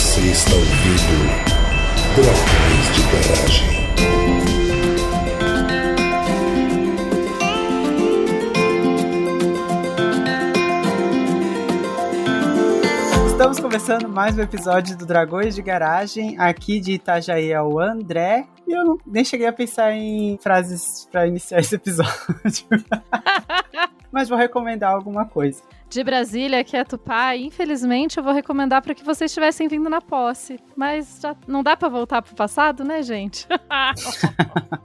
Você está ouvindo Dragões de Garagem. Estamos começando mais um episódio do Dragões de Garagem. Aqui de Itajaí é o André. E eu não, nem cheguei a pensar em frases para iniciar esse episódio. Mas vou recomendar alguma coisa. De Brasília, que é Tupá, infelizmente eu vou recomendar para que vocês estivessem vindo na posse. Mas já não dá para voltar pro passado, né, gente?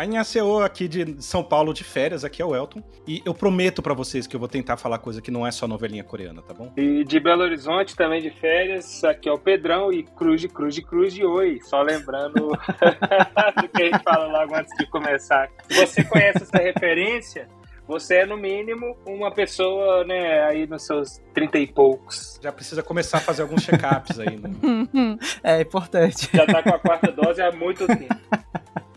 A Inhaceu aqui de São Paulo de férias, aqui é o Elton. E eu prometo para vocês que eu vou tentar falar coisa que não é só novelinha coreana, tá bom? E de Belo Horizonte também de férias, aqui é o Pedrão e cruz de cruz de cruz de oi. Só lembrando do que a gente falou logo antes de começar. Se você conhece essa referência, você é no mínimo uma pessoa, né, aí nos seus trinta e poucos. Já precisa começar a fazer alguns check-ups aí, né? É importante. Já tá com a quarta dose há muito tempo.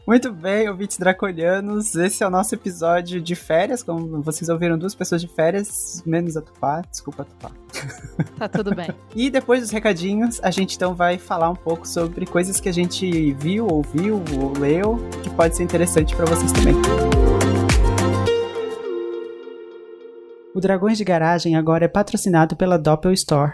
Muito bem, ouvintes draconianos, esse é o nosso episódio de férias, como vocês ouviram duas pessoas de férias, menos a Tupá, desculpa a Tupá. Tá tudo bem. E depois dos recadinhos, a gente então vai falar um pouco sobre coisas que a gente viu, ouviu, ou leu, que pode ser interessante para vocês também. O Dragões de Garagem agora é patrocinado pela Doppel Store,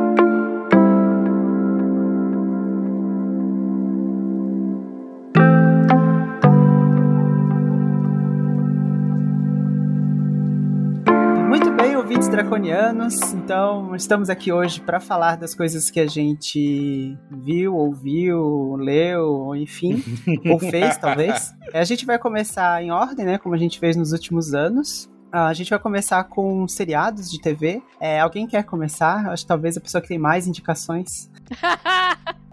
Draconianos. Então, estamos aqui hoje para falar das coisas que a gente viu, ouviu, leu, ou enfim, ou fez, talvez. A gente vai começar em ordem, né, como a gente fez nos últimos anos. Ah, A gente vai começar com seriados de TV. É, alguém quer começar? Acho que talvez a pessoa que tem mais indicações.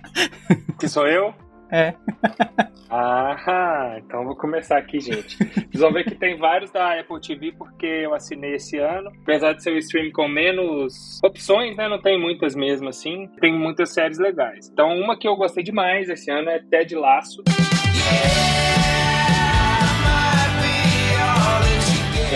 Que sou eu? É. Ah, então vou começar aqui, gente. Vocês vão ver que tem vários da Apple TV porque eu assinei esse ano. Apesar de ser o stream com menos opções, né? Não tem muitas mesmo assim. Tem muitas séries legais. Então, uma que eu gostei demais esse ano é Ted Laço.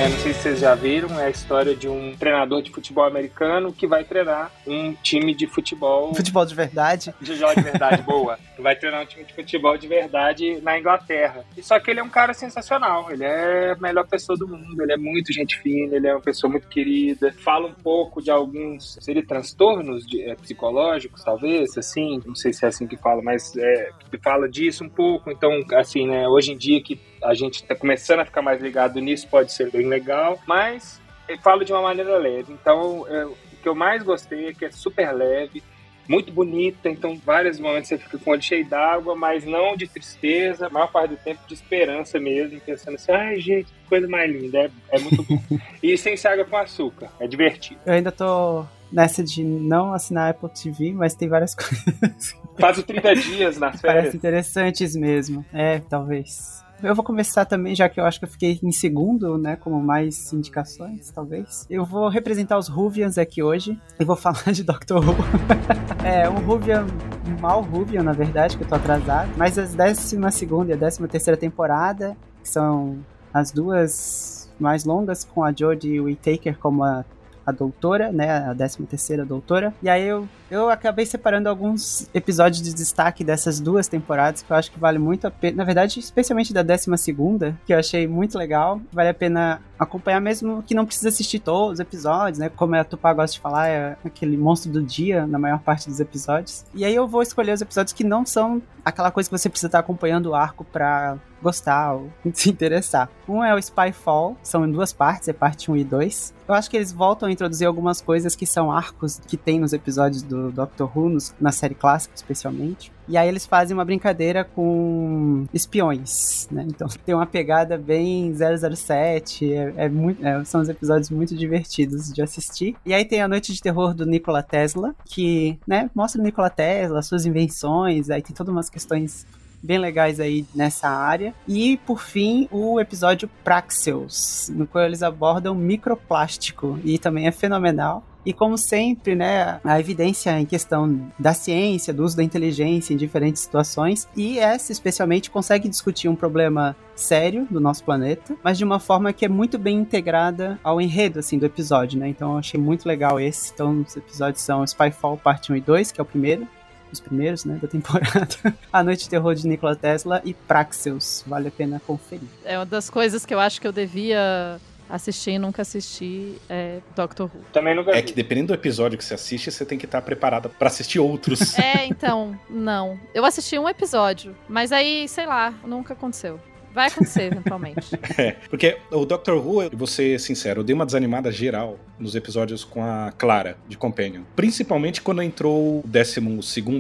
É, não sei se vocês já viram, é a história de um treinador de futebol americano que vai treinar um time de futebol Futebol de verdade. de jogo de verdade boa. Vai treinar um time de futebol de verdade na Inglaterra. E só que ele é um cara sensacional. Ele é a melhor pessoa do mundo. Ele é muito gente fina. Ele é uma pessoa muito querida. Fala um pouco de alguns seria transtornos de- é, psicológicos, talvez, assim. Não sei se é assim que fala, mas é, fala disso um pouco. Então, assim, né? Hoje em dia que a gente tá começando a ficar mais ligado nisso, pode ser bem legal. Mas ele fala de uma maneira leve. Então, é, o que eu mais gostei é que é super leve muito bonita, então vários momentos você fica com o olho cheio d'água, mas não de tristeza, a maior parte do tempo de esperança mesmo, pensando assim, ai gente, que coisa mais linda, é, é muito bom. e sem ser água com açúcar, é divertido. Eu ainda tô nessa de não assinar Apple TV, mas tem várias coisas Faz os 30 dias nas férias. interessantes mesmo. É, talvez. Eu vou começar também, já que eu acho que eu fiquei em segundo, né, como mais indicações, talvez. Eu vou representar os Ruvians aqui hoje e vou falar de Doctor Who. é, um Ruvian, um mal Ruvian, na verdade, que eu tô atrasado. Mas a 12 e a 13 terceira temporada, que são as duas mais longas, com a Jodie Whittaker como a a doutora, né, a 13 terceira doutora. E aí eu, eu acabei separando alguns episódios de destaque dessas duas temporadas que eu acho que vale muito a pena. Na verdade, especialmente da 12 segunda, que eu achei muito legal. Vale a pena acompanhar mesmo que não precisa assistir todos os episódios, né? Como a Tupá gosta de falar, é aquele monstro do dia na maior parte dos episódios. E aí eu vou escolher os episódios que não são aquela coisa que você precisa estar acompanhando o arco pra gostar ou se interessar. Um é o Spyfall, são em duas partes, é parte 1 e 2. Eu acho que eles voltam a introduzir algumas coisas que são arcos que tem nos episódios do Doctor Who, na série clássica especialmente. E aí eles fazem uma brincadeira com espiões, né? Então tem uma pegada bem 007, é, é muito, é, são os episódios muito divertidos de assistir. E aí tem a Noite de Terror do Nikola Tesla, que, né, mostra o Nikola Tesla, suas invenções, aí tem todas umas questões bem legais aí nessa área. E, por fim, o episódio Praxeus, no qual eles abordam microplástico, e também é fenomenal. E como sempre, né, a evidência em questão da ciência, do uso da inteligência em diferentes situações, e essa especialmente consegue discutir um problema sério do nosso planeta, mas de uma forma que é muito bem integrada ao enredo assim do episódio, né? Então eu achei muito legal esse. Então os episódios são Spyfall parte 1 e 2, que é o primeiro, os primeiros, né, da temporada. A Noite de Terror de Nikola Tesla e Praxeus. Vale a pena conferir. É uma das coisas que eu acho que eu devia assistir e nunca assisti é Doctor Who. Também nunca É vi. que dependendo do episódio que você assiste, você tem que estar preparada pra assistir outros. É, então, não. Eu assisti um episódio, mas aí, sei lá, nunca aconteceu. Vai acontecer eventualmente. É, porque o Doctor Who, eu vou ser sincero, eu dei uma desanimada geral nos episódios com a Clara, de Companion. Principalmente quando entrou o 12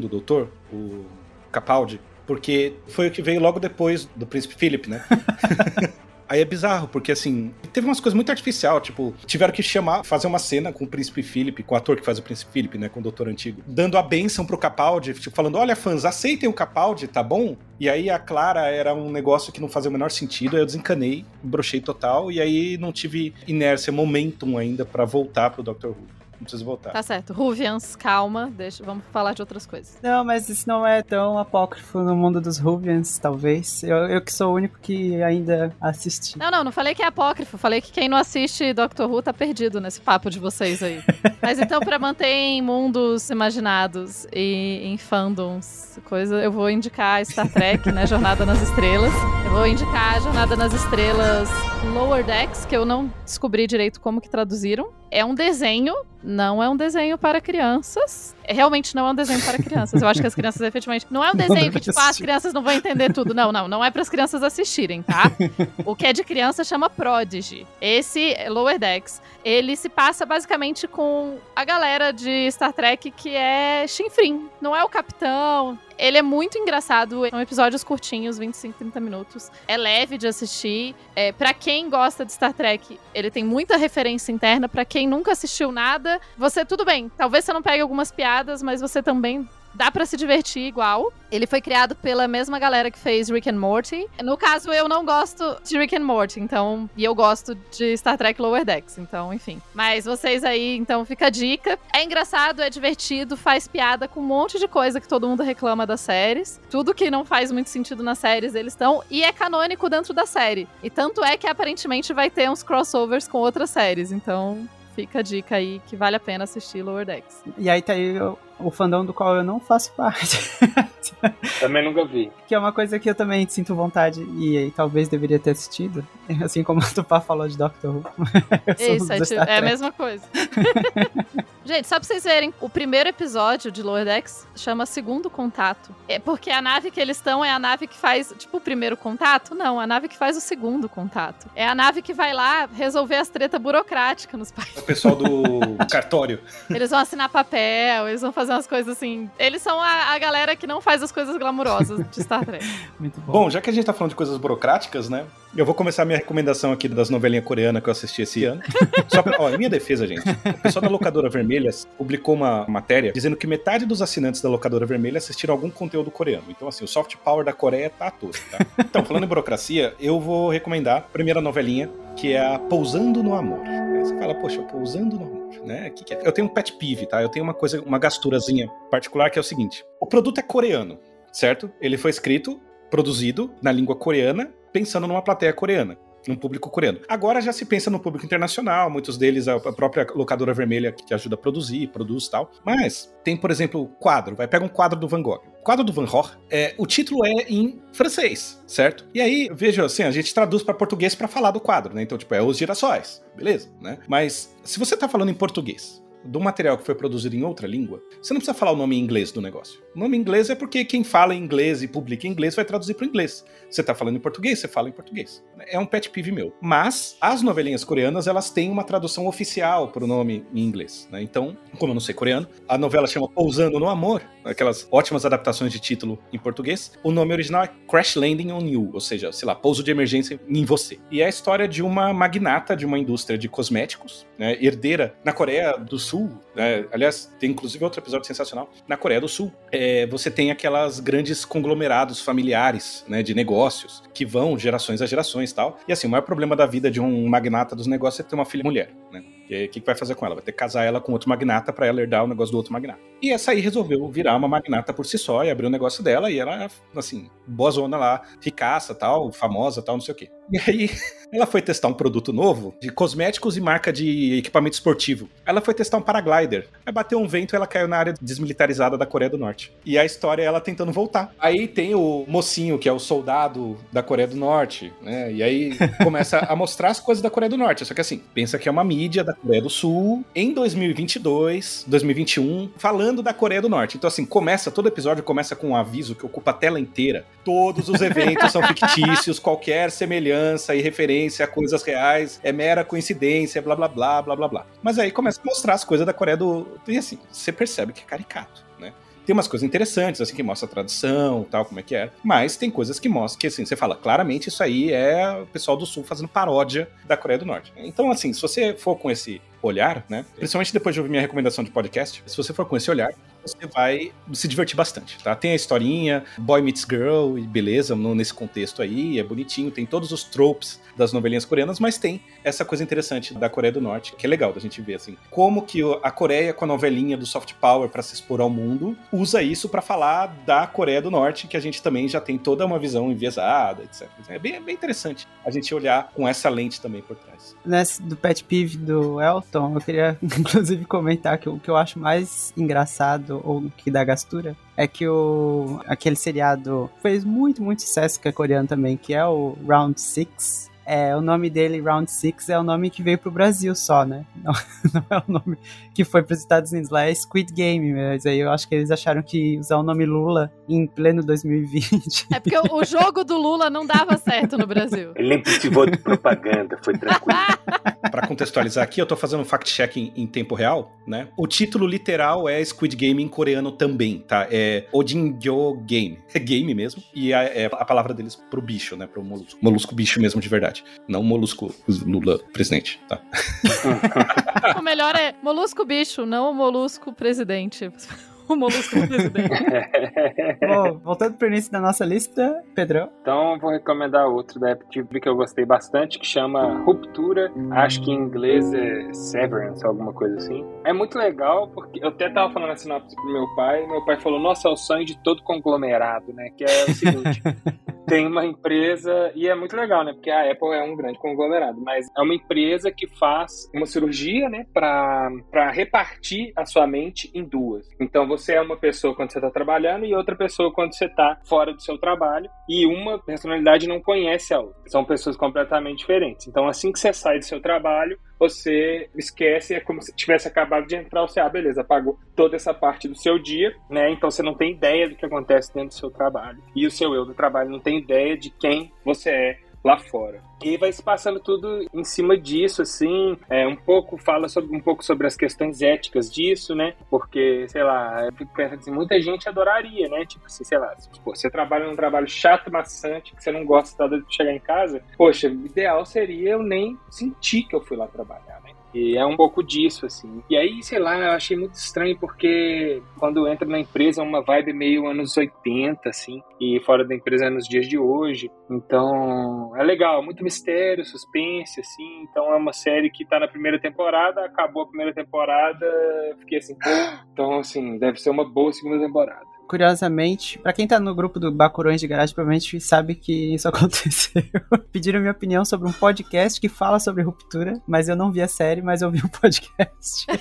doutor, o Capaldi, porque foi o que veio logo depois do Príncipe Philip, né? Aí é bizarro, porque assim, teve umas coisas muito artificial, tipo, tiveram que chamar, fazer uma cena com o Príncipe Philip, com o ator que faz o Príncipe Philip, né, com o Doutor Antigo, dando a benção pro Capaldi, tipo, falando, olha fãs, aceitem o Capaldi, tá bom? E aí a Clara era um negócio que não fazia o menor sentido, aí eu desencanei, brochei total, e aí não tive inércia, momentum ainda pra voltar pro Doctor Who. Não preciso voltar. Tá certo. Ruvians, calma, deixa, vamos falar de outras coisas. Não, mas isso não é tão apócrifo no mundo dos Ruvians, talvez. Eu, eu que sou o único que ainda assisti. Não, não, não falei que é apócrifo, falei que quem não assiste Doctor Who tá perdido nesse papo de vocês aí. Mas então, pra manter em mundos imaginados e em fandoms, coisa, eu vou indicar Star Trek, né? Jornada nas Estrelas. Eu vou indicar Jornada nas Estrelas Lower Decks, que eu não descobri direito como que traduziram. É um desenho, não é um desenho para crianças. É, Realmente não é um desenho para crianças. Eu acho que as crianças efetivamente. Não é um desenho que, tipo, ah, as crianças não vão entender tudo. Não, não. Não é para as crianças assistirem, tá? O que é de criança chama Prodigy. Esse Lower Decks, ele se passa basicamente com a galera de Star Trek que é chinfrim. Não é o capitão. Ele é muito engraçado. São episódios curtinhos, 25, 30 minutos. É leve de assistir. É, para quem gosta de Star Trek, ele tem muita referência interna. Pra quem nunca assistiu nada, você tudo bem. Talvez você não pegue algumas piadas, mas você também dá pra se divertir igual. Ele foi criado pela mesma galera que fez Rick and Morty. No caso, eu não gosto de Rick and Morty, então, e eu gosto de Star Trek Lower Decks, então, enfim. Mas vocês aí, então, fica a dica. É engraçado, é divertido, faz piada com um monte de coisa que todo mundo reclama das séries. Tudo que não faz muito sentido nas séries, eles estão e é canônico dentro da série. E tanto é que aparentemente vai ter uns crossovers com outras séries, então Fica a dica aí que vale a pena assistir Lower Decks. E aí tá aí o fandom do qual eu não faço parte. Também nunca vi. que é uma coisa que eu também sinto vontade e, aí talvez deveria ter assistido. Assim como o Tupá falou de Doctor Who. Isso, do é, tipo- é a mesma coisa. Gente, só pra vocês verem, o primeiro episódio de Lower Decks chama Segundo Contato. É porque a nave que eles estão é a nave que faz, tipo, o primeiro contato? Não, a nave que faz o segundo contato. É a nave que vai lá resolver as tretas burocráticas nos países. O pessoal do cartório. Eles vão assinar papel, eles vão fazer umas coisas assim. Eles são a, a galera que não faz as coisas glamurosas de Star Trek. Muito bom. Bom, já que a gente tá falando de coisas burocráticas, né? Eu vou começar a minha recomendação aqui das novelinhas coreanas que eu assisti esse ano. Só pra, ó, em minha defesa, gente. O pessoal da Locadora Vermelha publicou uma matéria dizendo que metade dos assinantes da Locadora Vermelha assistiram algum conteúdo coreano. Então, assim, o soft power da Coreia tá todo, tá? Então, falando em burocracia, eu vou recomendar a primeira novelinha, que é a Pousando no Amor. Você fala, poxa, Pousando no Amor, né? Que, que é? Eu tenho um pet peeve, tá? Eu tenho uma coisa, uma gasturazinha particular que é o seguinte: o produto é coreano, certo? Ele foi escrito, produzido na língua coreana, pensando numa plateia coreana. Num público coreano. Agora já se pensa no público internacional, muitos deles a própria locadora vermelha que ajuda a produzir, produz tal. Mas tem, por exemplo, quadro. Vai pega um quadro do Van Gogh. O quadro do Van Gogh, é, o título é em francês, certo? E aí, veja assim, a gente traduz para português para falar do quadro, né? Então, tipo, é os girassóis, beleza, né? Mas se você tá falando em português do material que foi produzido em outra língua, você não precisa falar o nome em inglês do negócio. O nome em inglês é porque quem fala em inglês e publica em inglês vai traduzir para inglês. Você tá falando em português, você fala em português. É um pet peeve meu. Mas as novelinhas coreanas, elas têm uma tradução oficial pro nome em inglês, né? Então, como eu não sei coreano, a novela chama Pousando no Amor, aquelas ótimas adaptações de título em português. O nome original é Crash Landing on You, ou seja, sei lá, pouso de emergência em você. E é a história de uma magnata de uma indústria de cosméticos, né, herdeira na Coreia do Sul. Né, aliás, tem inclusive outro episódio sensacional. Na Coreia do Sul, é, você tem aquelas grandes conglomerados familiares né, de negócios que vão gerações a gerações e tal. E assim, o maior problema da vida de um magnata dos negócios é ter uma filha mulher, né? O que, que vai fazer com ela? Vai ter que casar ela com outro magnata para ela herdar o negócio do outro magnata. E essa aí resolveu virar uma magnata por si só e abrir o negócio dela e ela, assim, boa zona lá, ricaça, tal, famosa, tal, não sei o quê. E aí, ela foi testar um produto novo de cosméticos e marca de equipamento esportivo. Ela foi testar um paraglider. Aí bateu um vento e ela caiu na área desmilitarizada da Coreia do Norte. E a história é ela tentando voltar. Aí tem o mocinho, que é o soldado da Coreia do Norte, né? E aí começa a mostrar as coisas da Coreia do Norte. Só que assim, pensa que é uma mídia da Coreia do Sul em 2022, 2021, falando da Coreia do Norte. Então assim, começa, todo episódio começa com um aviso que ocupa a tela inteira. Todos os eventos são fictícios, qualquer semelhança e referência a coisas reais é mera coincidência, blá blá blá, blá blá blá. Mas aí começa a mostrar as coisas da Coreia do... E assim, você percebe que é caricato? Tem umas coisas interessantes, assim, que mostra a tradição, tal, como é que é. Mas tem coisas que mostram que, assim, você fala, claramente isso aí é o pessoal do Sul fazendo paródia da Coreia do Norte. Então, assim, se você for com esse olhar, né? Principalmente depois de ouvir minha recomendação de podcast, se você for com esse olhar, você vai se divertir bastante, tá? Tem a historinha, boy meets girl e beleza, nesse contexto aí, é bonitinho, tem todos os tropes das novelinhas coreanas, mas tem essa coisa interessante da Coreia do Norte, que é legal da gente ver, assim, como que a Coreia, com a novelinha do soft power para se expor ao mundo, usa isso para falar da Coreia do Norte, que a gente também já tem toda uma visão enviesada, etc. É bem, bem interessante a gente olhar com essa lente também por trás. Nesse do pet peeve do Elton, eu queria inclusive comentar que o que eu acho mais engraçado ou que dá gastura é que o aquele seriado fez muito, muito sucesso que é coreano também, que é o Round Six é, o nome dele, Round Six, é o nome que veio pro Brasil só, né? Não, não é o nome que foi pros Estados Unidos. Lá é Squid Game, mas aí eu acho que eles acharam que usar o nome Lula em pleno 2020. É porque o jogo do Lula não dava certo no Brasil. Ele nem precisou de propaganda, foi tranquilo. Para contextualizar aqui, eu tô fazendo um fact-check em, em, tempo real, né? O título literal é Squid Game em coreano também, tá? É Odingyo Game. É game mesmo. E a, é a palavra deles pro bicho, né? Pro molusco. Molusco bicho mesmo de verdade verdade. Não molusco Lula presidente, tá? o melhor é molusco bicho, não molusco presidente. o molusco presidente. Bom, voltando pro início da nossa lista, Pedrão. Então, vou recomendar outro da Apple TV que eu gostei bastante, que chama Ruptura. Acho que em inglês é Severance, alguma coisa assim. É muito legal, porque eu até tava falando a sinopse pro meu pai, meu pai falou, nossa, é o sonho de todo conglomerado, né? Que é o seguinte... tem uma empresa, e é muito legal, né? Porque a Apple é um grande conglomerado, mas é uma empresa que faz uma cirurgia, né? Para repartir a sua mente em duas. Então você é uma pessoa quando você está trabalhando e outra pessoa quando você está fora do seu trabalho, e uma personalidade não conhece a outra. São pessoas completamente diferentes. Então assim que você sai do seu trabalho, você esquece, é como se tivesse acabado de entrar, você, ah, beleza, apagou toda essa parte do seu dia, né? Então você não tem ideia do que acontece dentro do seu trabalho. E o seu eu do trabalho não tem ideia de quem você é lá fora. E vai se passando tudo em cima disso, assim, é, um pouco fala sobre um pouco sobre as questões éticas disso, né? Porque, sei lá, eu fico pensando assim, muita gente adoraria, né? Tipo assim, sei lá, pô, você trabalha num trabalho chato, maçante, que você não gosta de chegar em casa, poxa, o ideal seria eu nem sentir que eu fui lá trabalhar, né? E é um pouco disso, assim. E aí, sei lá, eu achei muito estranho porque quando entra na empresa é uma vibe meio anos 80, assim, e fora da empresa é nos dias de hoje. Então, é legal, muito mistério, suspense, assim. Então, é uma série que tá na primeira temporada, acabou a primeira temporada, fiquei assim, então, assim, deve ser uma boa segunda temporada curiosamente, para quem tá no grupo do Bacurões de Garagem, provavelmente sabe que isso aconteceu. Pediram minha opinião sobre um podcast que fala sobre ruptura, mas eu não vi a série, mas eu vi o um podcast.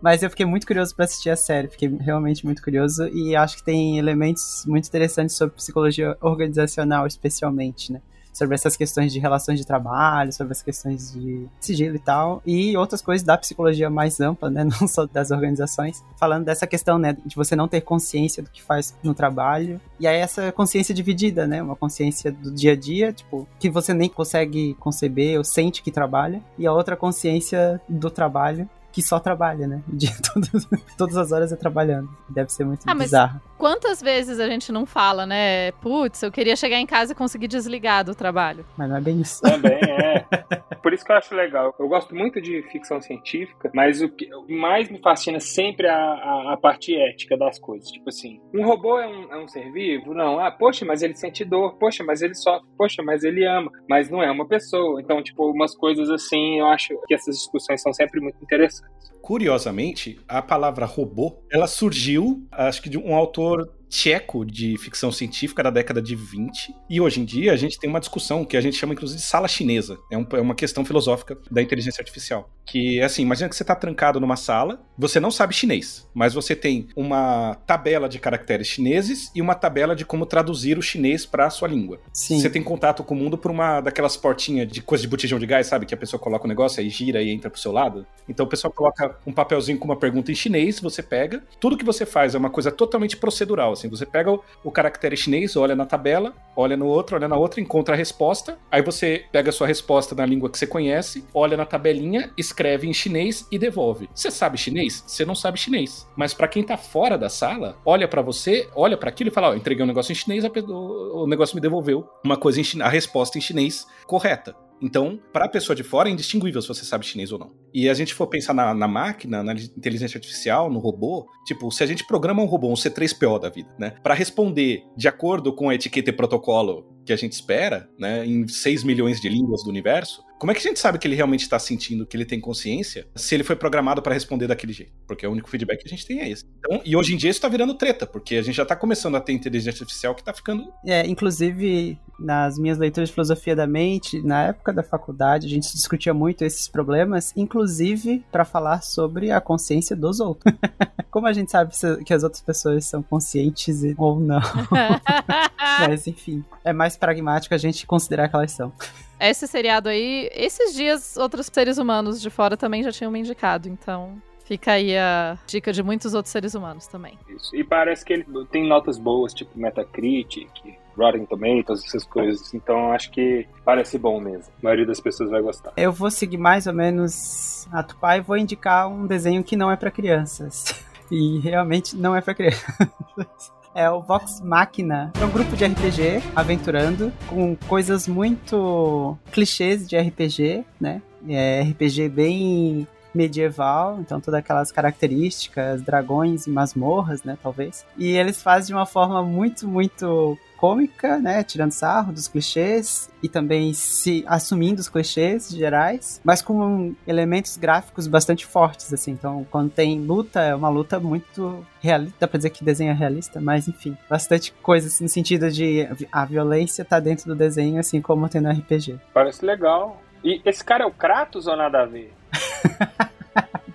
Mas eu fiquei muito curioso para assistir a série, fiquei realmente muito curioso e acho que tem elementos muito interessantes sobre psicologia organizacional, especialmente, né? Sobre essas questões de relações de trabalho, sobre as questões de sigilo e tal, e outras coisas da psicologia mais ampla, né, não só das organizações, falando dessa questão, né, de você não ter consciência do que faz no trabalho, e aí essa consciência dividida, né, uma consciência do dia a dia, tipo, que você nem consegue conceber ou sente que trabalha, e a outra consciência do trabalho que só trabalha, né? De todas, todas as horas é trabalhando. Deve ser muito Ah, mas- bizarro. Quantas vezes a gente não fala, né? Putz, eu queria chegar em casa e conseguir desligar do trabalho. Mas não é bem isso. Também é. Por isso que eu acho legal. Eu gosto muito de ficção científica, mas o que mais me fascina sempre é a, a, a parte ética das coisas. Tipo assim, um robô é um, é um ser vivo? Não. Ah, poxa, mas ele sente dor. Poxa, mas ele sofre. Poxa, mas ele ama. Mas não é uma pessoa. Então, tipo, umas coisas assim, eu acho que essas discussões são sempre muito interessantes. Curiosamente, a palavra robô, ela surgiu, acho que de um autor por tcheco de ficção científica da década de 20. E hoje em dia a gente tem uma discussão que a gente chama inclusive de sala chinesa. É, um- é uma questão filosófica da inteligência artificial. Que é assim, imagina que você está trancado numa sala, você não sabe chinês, mas você tem uma tabela de caracteres chineses e uma tabela de como traduzir o chinês para a sua língua. Sim. Você tem contato com o mundo por uma daquelas portinhas de coisa de botijão de gás, sabe? Que a pessoa coloca o negócio aí gira e entra pro seu lado. Então o pessoal coloca um papelzinho com uma pergunta em chinês, você pega. Tudo que você faz é uma coisa totalmente procedural, assim. Você pega o, o caractere chinês, olha na tabela, olha no outro, olha na outra, encontra a resposta. Aí você pega a sua resposta na língua que você conhece, olha na tabelinha, escreve em chinês e devolve. Você sabe chinês? Você não sabe chinês. Mas pra quem tá fora da sala, olha pra você, olha pra aquilo e fala: Ó, entreguei um negócio em chinês, o negócio me devolveu uma coisa em chinês, a resposta em chinês correta. Então, para a pessoa de fora, é indistinguível se você sabe chinês ou não. E a gente for pensar na, na máquina, na inteligência artificial, no robô, tipo, se a gente programa um robô, um C3PO da vida, né, para responder de acordo com a etiqueta e protocolo que a gente espera, né, em 6 milhões de línguas do universo, como é que a gente sabe que ele realmente está sentindo, que ele tem consciência, se ele foi programado para responder daquele jeito? Porque o único feedback que a gente tem é esse. Então, e hoje em dia isso tá virando treta, porque a gente já tá começando a ter inteligência artificial que tá ficando É, inclusive, nas minhas leituras de filosofia da mente, na época da faculdade, a gente discutia muito esses problemas, inclusive para falar sobre a consciência dos outros. Como a gente sabe se- que as outras pessoas são conscientes ou não. Mas, enfim, é mais pragmático a gente considerar que elas são. Esse seriado aí, esses dias, outros seres humanos de fora também já tinham me indicado, então fica aí a dica de muitos outros seres humanos também. Isso. E parece que ele tem notas boas, tipo Metacritic, Rotten Tomatoes, essas coisas. Então acho que parece bom mesmo. A maioria das pessoas vai gostar. Eu vou seguir mais ou menos a Tupá e vou indicar um desenho que não é para crianças. E realmente não é para crianças. É o Vox Machina. É um grupo de RPG aventurando com coisas muito clichês de RPG, né? É RPG bem medieval, então todas aquelas características, dragões e masmorras, né, talvez. E eles fazem de uma forma muito, muito cômica, né, tirando sarro dos clichês e também se assumindo os clichês gerais, mas com elementos gráficos bastante fortes, assim. Então, quando tem luta, é uma luta muito realista, dá pra dizer que desenho é realista, mas enfim, bastante coisa assim, no sentido de a violência tá dentro do desenho, assim como tem no RPG. Parece legal. E esse cara é o Kratos ou nada a ver?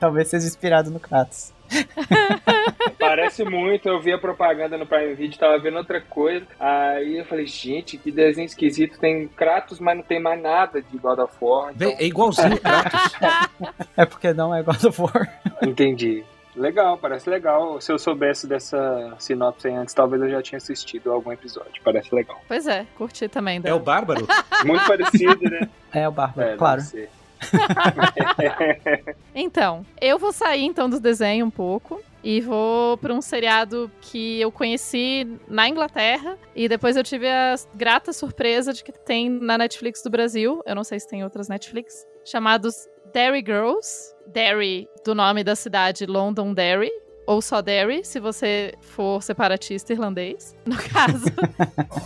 Talvez seja inspirado no Kratos. Parece muito, eu vi a propaganda no Prime Video, tava vendo outra coisa. Aí eu falei, gente, que desenho esquisito. Tem Kratos, mas não tem mais nada de God of War. Então, é igualzinho o Kratos. É porque não é God of War. entendi. Legal, parece legal. Se eu soubesse dessa sinopse aí antes, talvez eu já tinha assistido algum episódio. Parece legal. Pois é, curti também. É o Bárbaro? Muito parecido, né? É o Bárbaro, É, claro. Então, eu vou sair então do desenho um pouco e vou para um seriado que eu conheci na Inglaterra e depois eu tive a grata surpresa de que tem na Netflix do Brasil, eu não sei se tem outras Netflix, chamados Derry Girls, Derry do nome da cidade London Derry, ou só Derry, se você for separatista irlandês. No caso,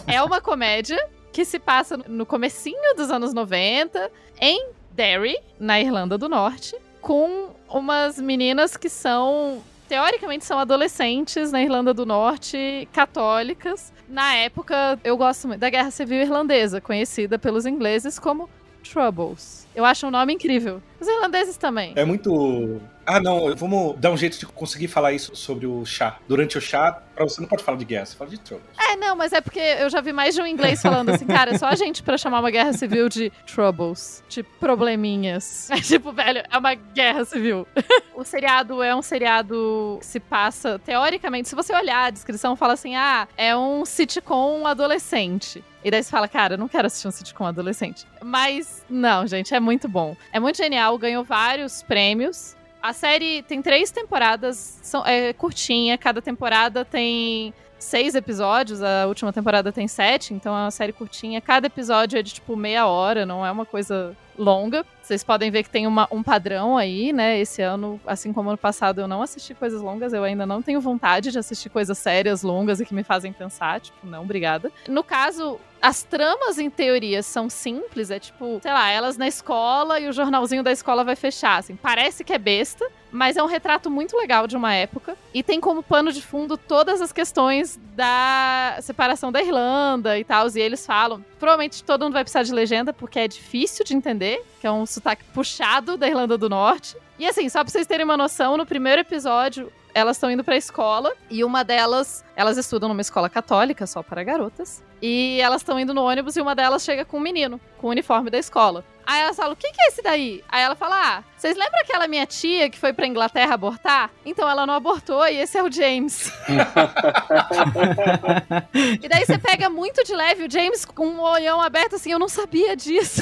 é uma comédia que se passa no comecinho dos anos 90 em Derry, na Irlanda do Norte, com umas meninas que são teoricamente são adolescentes na Irlanda do Norte, católicas. Na época, eu gosto muito da Guerra Civil Irlandesa, conhecida pelos ingleses como Troubles. Eu acho um nome incrível. Os irlandeses também. É muito Ah, não, vamos dar um jeito de conseguir falar isso sobre o chá. Durante o chá, pra você não pode falar de guerra, você fala de troubles. É, não, mas é porque eu já vi mais de um inglês falando assim, cara, é só a gente pra chamar uma guerra civil de troubles, de probleminhas. É tipo, velho, é uma guerra civil. o seriado é um seriado que se passa, teoricamente, se você olhar a descrição, fala assim, ah, é um sitcom adolescente. E daí você fala, cara, eu não quero assistir um sitcom adolescente. Mas, não, gente, é muito bom. É muito genial, ganhou vários prêmios. A série tem três temporadas, são, é curtinha, cada temporada tem seis episódios, a última temporada tem sete, então é uma série curtinha. Cada episódio é de tipo meia hora, não é uma coisa longa. Vocês podem ver que tem uma, um padrão aí, né? Esse ano, assim como ano passado, eu não assisti coisas longas, eu ainda não tenho vontade de assistir coisas sérias, longas e que me fazem pensar. Tipo, não, obrigada. No caso, as tramas, em teoria, são simples. É tipo, sei lá, elas na escola e o jornalzinho da escola vai fechar. Assim, parece que é besta, mas é um retrato muito legal de uma época. E tem como pano de fundo todas as questões da separação da Irlanda e tal. E eles falam. Provavelmente todo mundo vai precisar de legenda, porque é difícil de entender, que é um sotaque puxado da Irlanda do Norte. E assim, só pra vocês terem uma noção, no primeiro episódio, elas estão indo pra escola e uma delas, elas estudam numa escola católica só para garotas. E elas estão indo no ônibus e uma delas chega com um menino, com o uniforme da escola. Aí elas falam, o que, que é esse daí? Aí ela fala, ah, vocês lembram aquela minha tia que foi pra Inglaterra abortar? Então ela não abortou e esse é o James. e daí você pega muito de leve o James com um olhão aberto assim, eu não sabia disso.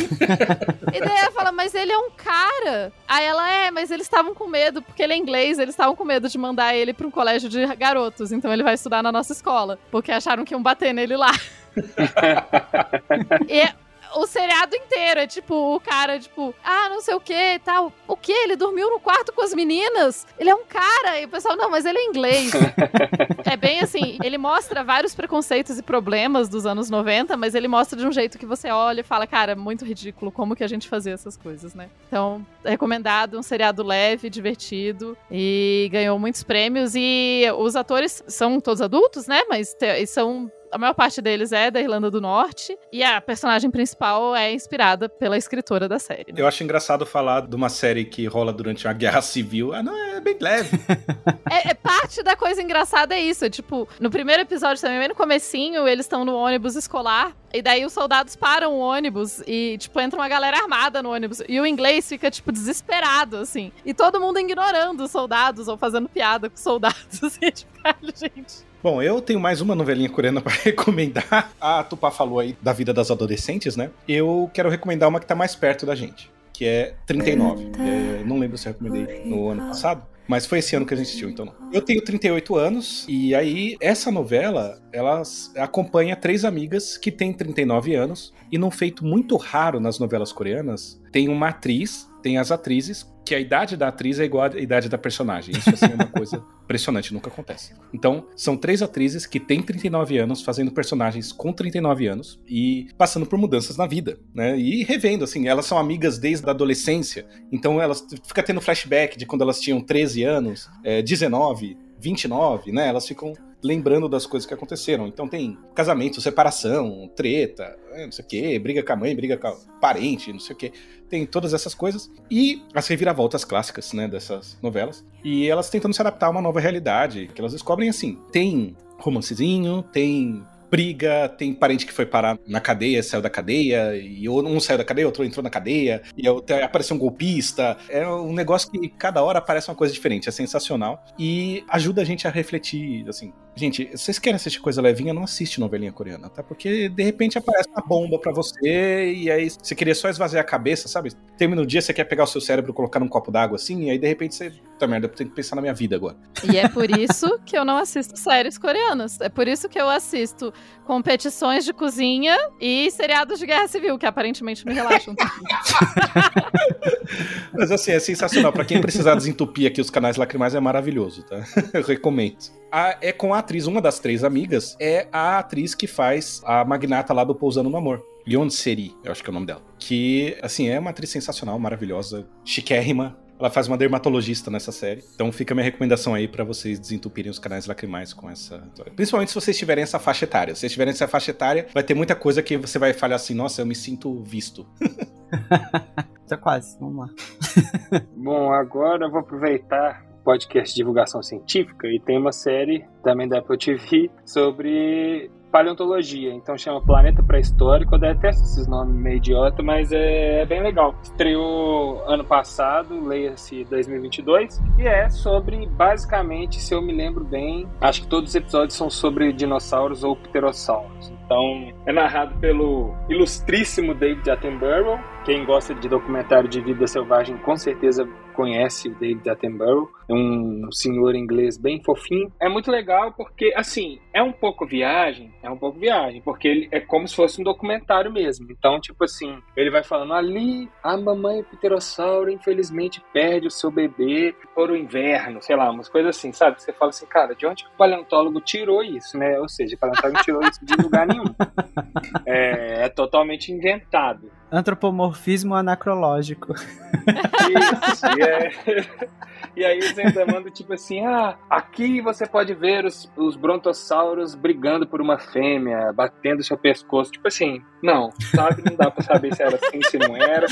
e daí ela fala, mas ele é um cara. Aí ela, é, mas eles estavam com medo, porque ele é inglês, eles estavam com medo de mandar ele pra um colégio de garotos. Então ele vai estudar na nossa escola, porque acharam que iam bater nele lá. e o seriado inteiro. É tipo, o cara, tipo, ah, não sei o que tal. O que? Ele dormiu no quarto com as meninas? Ele é um cara. E o pessoal, não, mas ele é inglês. é bem assim, ele mostra vários preconceitos e problemas dos anos 90, mas ele mostra de um jeito que você olha e fala, cara, muito ridículo como que a gente fazia essas coisas, né? Então, é recomendado, um seriado leve, divertido e ganhou muitos prêmios. E os atores são todos adultos, né? Mas são a maior parte deles é da Irlanda do Norte e a personagem principal é inspirada pela escritora da série. Né? Eu acho engraçado falar de uma série que rola durante uma guerra civil. Ah, não, é bem leve. é, é, parte da coisa engraçada é isso. Tipo, no primeiro episódio também, bem no comecinho, eles estão no ônibus escolar e daí os soldados param o ônibus e, tipo, entra uma galera armada no ônibus. E o inglês fica, tipo, desesperado, assim. E todo mundo ignorando os soldados ou fazendo piada com os soldados, assim. Tipo, cara, gente. Bom, eu tenho mais uma novelinha coreana para recomendar. A Tupá falou aí da vida das adolescentes, né? Eu quero recomendar uma que tá mais perto da gente, que é 39. É, não lembro se eu recomendei no ano passado. Mas foi esse ano que a gente assistiu, então não. Eu tenho 38 anos e aí essa novela, ela acompanha três amigas que têm 39 anos e num feito muito raro nas novelas coreanas, tem uma atriz, tem as atrizes que a idade da atriz é igual à idade da personagem. Isso assim, é uma coisa impressionante, nunca acontece. Então, são três atrizes que têm 39 anos, fazendo personagens com 39 anos e passando por mudanças na vida, né? E revendo, assim, elas são amigas desde a adolescência, então elas ficam tendo flashback de quando elas tinham 13 anos, é, 19, 29, né? Elas ficam lembrando das coisas que aconteceram. Então tem casamento, separação, treta, não sei o quê, briga com a mãe, briga com o parente, não sei o quê. Tem todas essas coisas. E as reviravoltas clássicas, né, dessas novelas. E elas tentando se adaptar a uma nova realidade, que elas descobrem assim. Tem romancezinho, tem briga, tem parente que foi parar na cadeia, saiu da cadeia, e um saiu da cadeia, outro entrou na cadeia, e apareceu um golpista. É um negócio que cada hora aparece uma coisa diferente, é sensacional. E ajuda a gente a refletir, assim, Gente, vocês querem assistir coisa levinha, não assiste novelinha coreana, tá? Porque de repente aparece uma bomba para você e aí você queria só esvaziar a cabeça, sabe? Termina o dia, você quer pegar o seu cérebro e colocar num copo d'água assim, e aí de repente você. Tá merda, eu tenho que pensar na minha vida agora. E é por isso que eu não assisto séries coreanas. É por isso que eu assisto competições de cozinha e seriados de guerra civil, que aparentemente me relaxam. Mas assim, é sensacional. Para quem precisar desentupir aqui os canais lacrimais, é maravilhoso, tá? Eu recomendo. A, é com a atriz, uma das três amigas, é a atriz que faz a magnata lá do Pousando no Amor. Leon Seri, eu acho que é o nome dela. Que, assim, é uma atriz sensacional, maravilhosa, chiquérrima. Ela faz uma dermatologista nessa série. Então fica a minha recomendação aí para vocês desentupirem os canais lacrimais com essa história. Principalmente se vocês tiverem essa faixa etária. Se vocês tiverem essa faixa etária, vai ter muita coisa que você vai falhar assim, nossa, eu me sinto visto. tá quase, vamos lá. Bom, agora eu vou aproveitar podcast de divulgação científica e tem uma série também da Apple TV sobre paleontologia, então chama Planeta Pré-Histórico. Eu detesto esses nomes meio idiota, mas é, é bem legal. Estreou ano passado, leia-se 2022, e é sobre, basicamente, se eu me lembro bem, acho que todos os episódios são sobre dinossauros ou pterossauros. Então, é narrado pelo ilustríssimo David Attenborough. Quem gosta de documentário de vida selvagem com certeza conhece o David Attenborough. É um senhor inglês bem fofinho. É muito legal porque, assim, é um pouco viagem, é um pouco viagem, porque ele é como se fosse um documentário mesmo. Então, tipo assim, ele vai falando ali, a mamãe pterossauro infelizmente perde o seu bebê por o inverno, sei lá, umas coisas assim, sabe? Você fala assim, cara, de onde que o paleontólogo tirou isso, né? Ou seja, o paleontólogo tirou isso de lugar nenhum. É, é totalmente inventado. Antropomorfismo anacrológico. Isso, e, é... e aí eles ainda mandam tipo assim: ah, aqui você pode ver os, os brontossauros brigando por uma fêmea, batendo seu pescoço. Tipo assim, não, sabe? Não dá pra saber se era assim, se não era.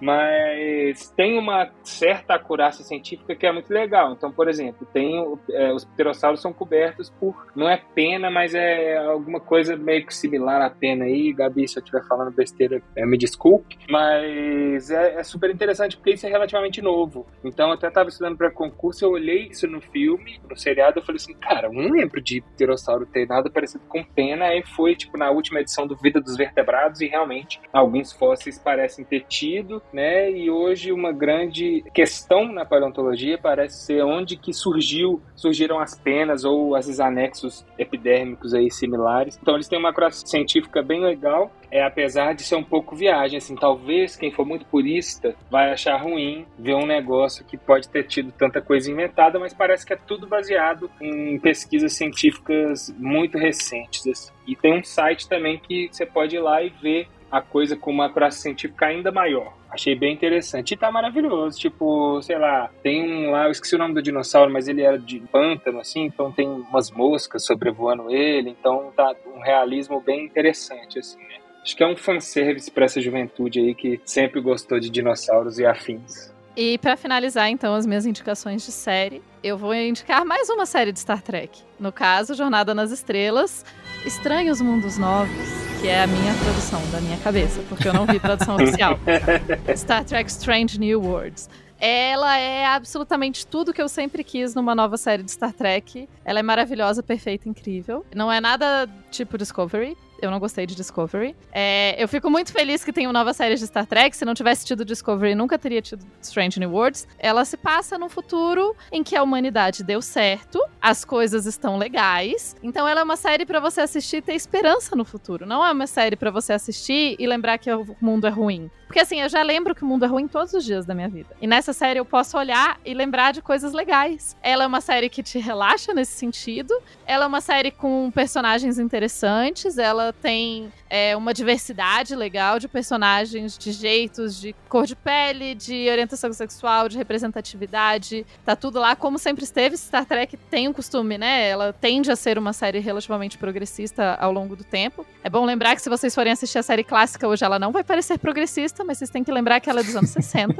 Mas tem uma certa acurácia científica que é muito legal. Então, por exemplo, tem é, os pterossauros são cobertos por. Não é pena, mas é alguma coisa meio que similar à pena aí. Gabi, se eu estiver falando besteira, me desculpe. Mas é, é, super interessante porque isso é relativamente novo. Então, eu até estava estudando para concurso, eu olhei isso no filme, no seriado, eu falei assim, cara, eu não lembro de pterossauro ter nada parecido com pena. Aí foi, tipo, na última edição do Vida dos Vertebrados e realmente alguns fósseis parecem ter tido, né? E hoje uma grande questão na paleontologia parece ser onde que surgiu, surgiram as penas ou esses anexos epidérmicos aí similares. Então eles têm uma classe científica bem legal é apesar de ser um pouco viagem, assim, talvez quem for muito purista vai achar ruim ver um negócio que pode ter tido tanta coisa inventada, mas parece que é tudo baseado em pesquisas científicas muito recentes. Assim. E tem um site também que você pode ir lá e ver a coisa com uma classe científica ainda maior. Achei bem interessante. E tá maravilhoso. Tipo, sei lá, tem um lá, eu esqueci o nome do dinossauro, mas ele era de pântano, assim, então tem umas moscas sobrevoando ele, então tá um realismo bem interessante, assim, né? Acho que é um fanservice para essa juventude aí que sempre gostou de dinossauros e afins. E para finalizar, então, as minhas indicações de série, eu vou indicar mais uma série de Star Trek. No caso, Jornada nas Estrelas, Estranhos Mundos Novos, que é a minha tradução da minha cabeça, porque eu não vi tradução oficial. Star Trek Strange New Worlds. Ela é absolutamente tudo que eu sempre quis numa nova série de Star Trek. Ela é maravilhosa, perfeita, incrível. Não é nada tipo Discovery, eu não gostei de Discovery. É, eu fico muito feliz que tem uma nova série de Star Trek. Se não tivesse tido Discovery, nunca teria tido Strange New Worlds. Ela se passa num futuro em que a humanidade deu certo, as coisas estão legais. Então ela é uma série para você assistir e ter esperança no futuro. Não é uma série para você assistir e lembrar que o mundo é ruim. Porque assim, eu já lembro que o mundo é ruim todos os dias da minha vida. E nessa série eu posso olhar e lembrar de coisas legais. Ela é uma série que te relaxa nesse sentido. Ela é uma série com personagens interessantes. Ela tem é, uma diversidade legal de personagens, de jeitos, de cor de pele, de orientação sexual, de representatividade. Tá tudo lá como sempre esteve. Star Trek tem um costume, né? Ela tende a ser uma série relativamente progressista ao longo do tempo. É bom lembrar que se vocês forem assistir a série clássica hoje, ela não vai parecer progressista, mas vocês têm que lembrar que ela é dos anos 60,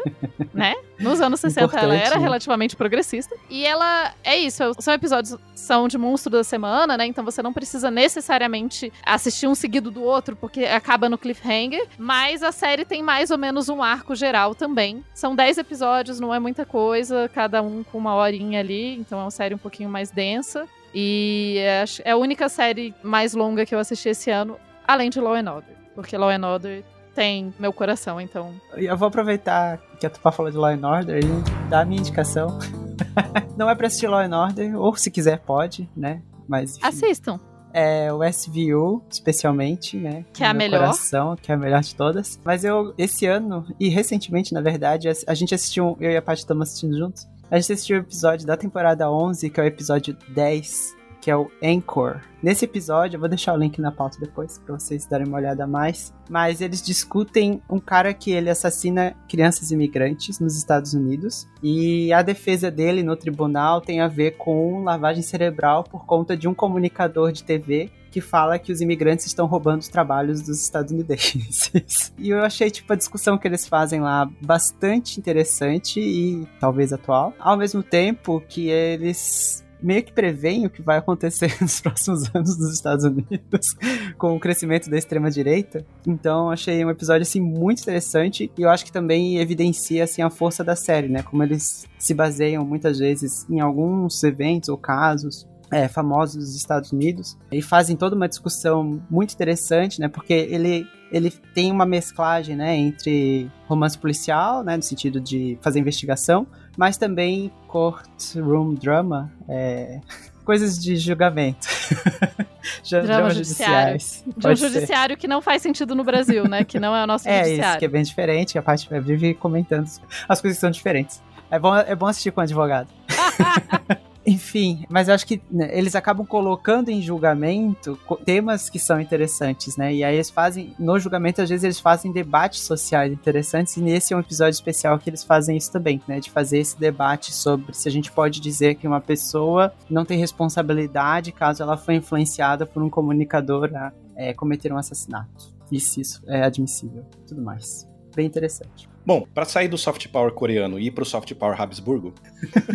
né? Nos anos 60 Importante, ela era né? relativamente progressista. E ela é isso, são episódios são de monstro da semana, né? Então você não precisa necessariamente assistir um seguido do outro outro, porque acaba no cliffhanger. Mas a série tem mais ou menos um arco geral também. São 10 episódios, não é muita coisa, cada um com uma horinha ali, então é uma série um pouquinho mais densa. E é, é a única série mais longa que eu assisti esse ano, além de Law and Order. Porque Law and Order tem meu coração, então. Eu vou aproveitar que a Tupá falou de Law and Order e dar a minha indicação. não é pra assistir Law and Order, ou se quiser pode, né? Mas. Enfim. Assistam é o SVU, especialmente, né? Que é a melhor. Coração, que é a melhor de todas. Mas eu, esse ano, e recentemente, na verdade, a gente assistiu, eu e a Paty estamos assistindo juntos, a gente assistiu o episódio da temporada 11, que é o episódio 10, que é o Anchor. Nesse episódio, eu vou deixar o link na pauta depois para vocês darem uma olhada a mais, mas eles discutem um cara que ele assassina crianças imigrantes nos Estados Unidos e a defesa dele no tribunal tem a ver com lavagem cerebral por conta de um comunicador de TV que fala que os imigrantes estão roubando os trabalhos dos estadunidenses. e eu achei, tipo, a discussão que eles fazem lá bastante interessante e talvez atual. Ao mesmo tempo que eles meio que preveem o que vai acontecer nos próximos anos nos Estados Unidos com o crescimento da extrema direita. Então, achei um episódio assim muito interessante e eu acho que também evidencia assim a força da série, né? Como eles se baseiam muitas vezes em alguns eventos ou casos é, famosos dos Estados Unidos e fazem toda uma discussão muito interessante, né? Porque ele ele tem uma mesclagem, né, entre romance policial, né, no sentido de fazer investigação, mas também courtroom drama, é, coisas de julgamento. Drama judiciais. De um judiciário que não faz sentido no Brasil, né? Que não é o nosso é judiciário. É isso, que é bem diferente. A parte vive comentando as coisas que são diferentes. É bom, é bom assistir com advogado. Enfim, mas eu acho que né, eles acabam colocando em julgamento temas que são interessantes, né? E aí eles fazem, no julgamento, às vezes eles fazem debates sociais interessantes, e nesse é um episódio especial que eles fazem isso também, né? De fazer esse debate sobre se a gente pode dizer que uma pessoa não tem responsabilidade caso ela foi influenciada por um comunicador a é, cometer um assassinato. E se isso é admissível, tudo mais. Bem interessante. Bom, para sair do soft power coreano e ir pro soft power Habsburgo,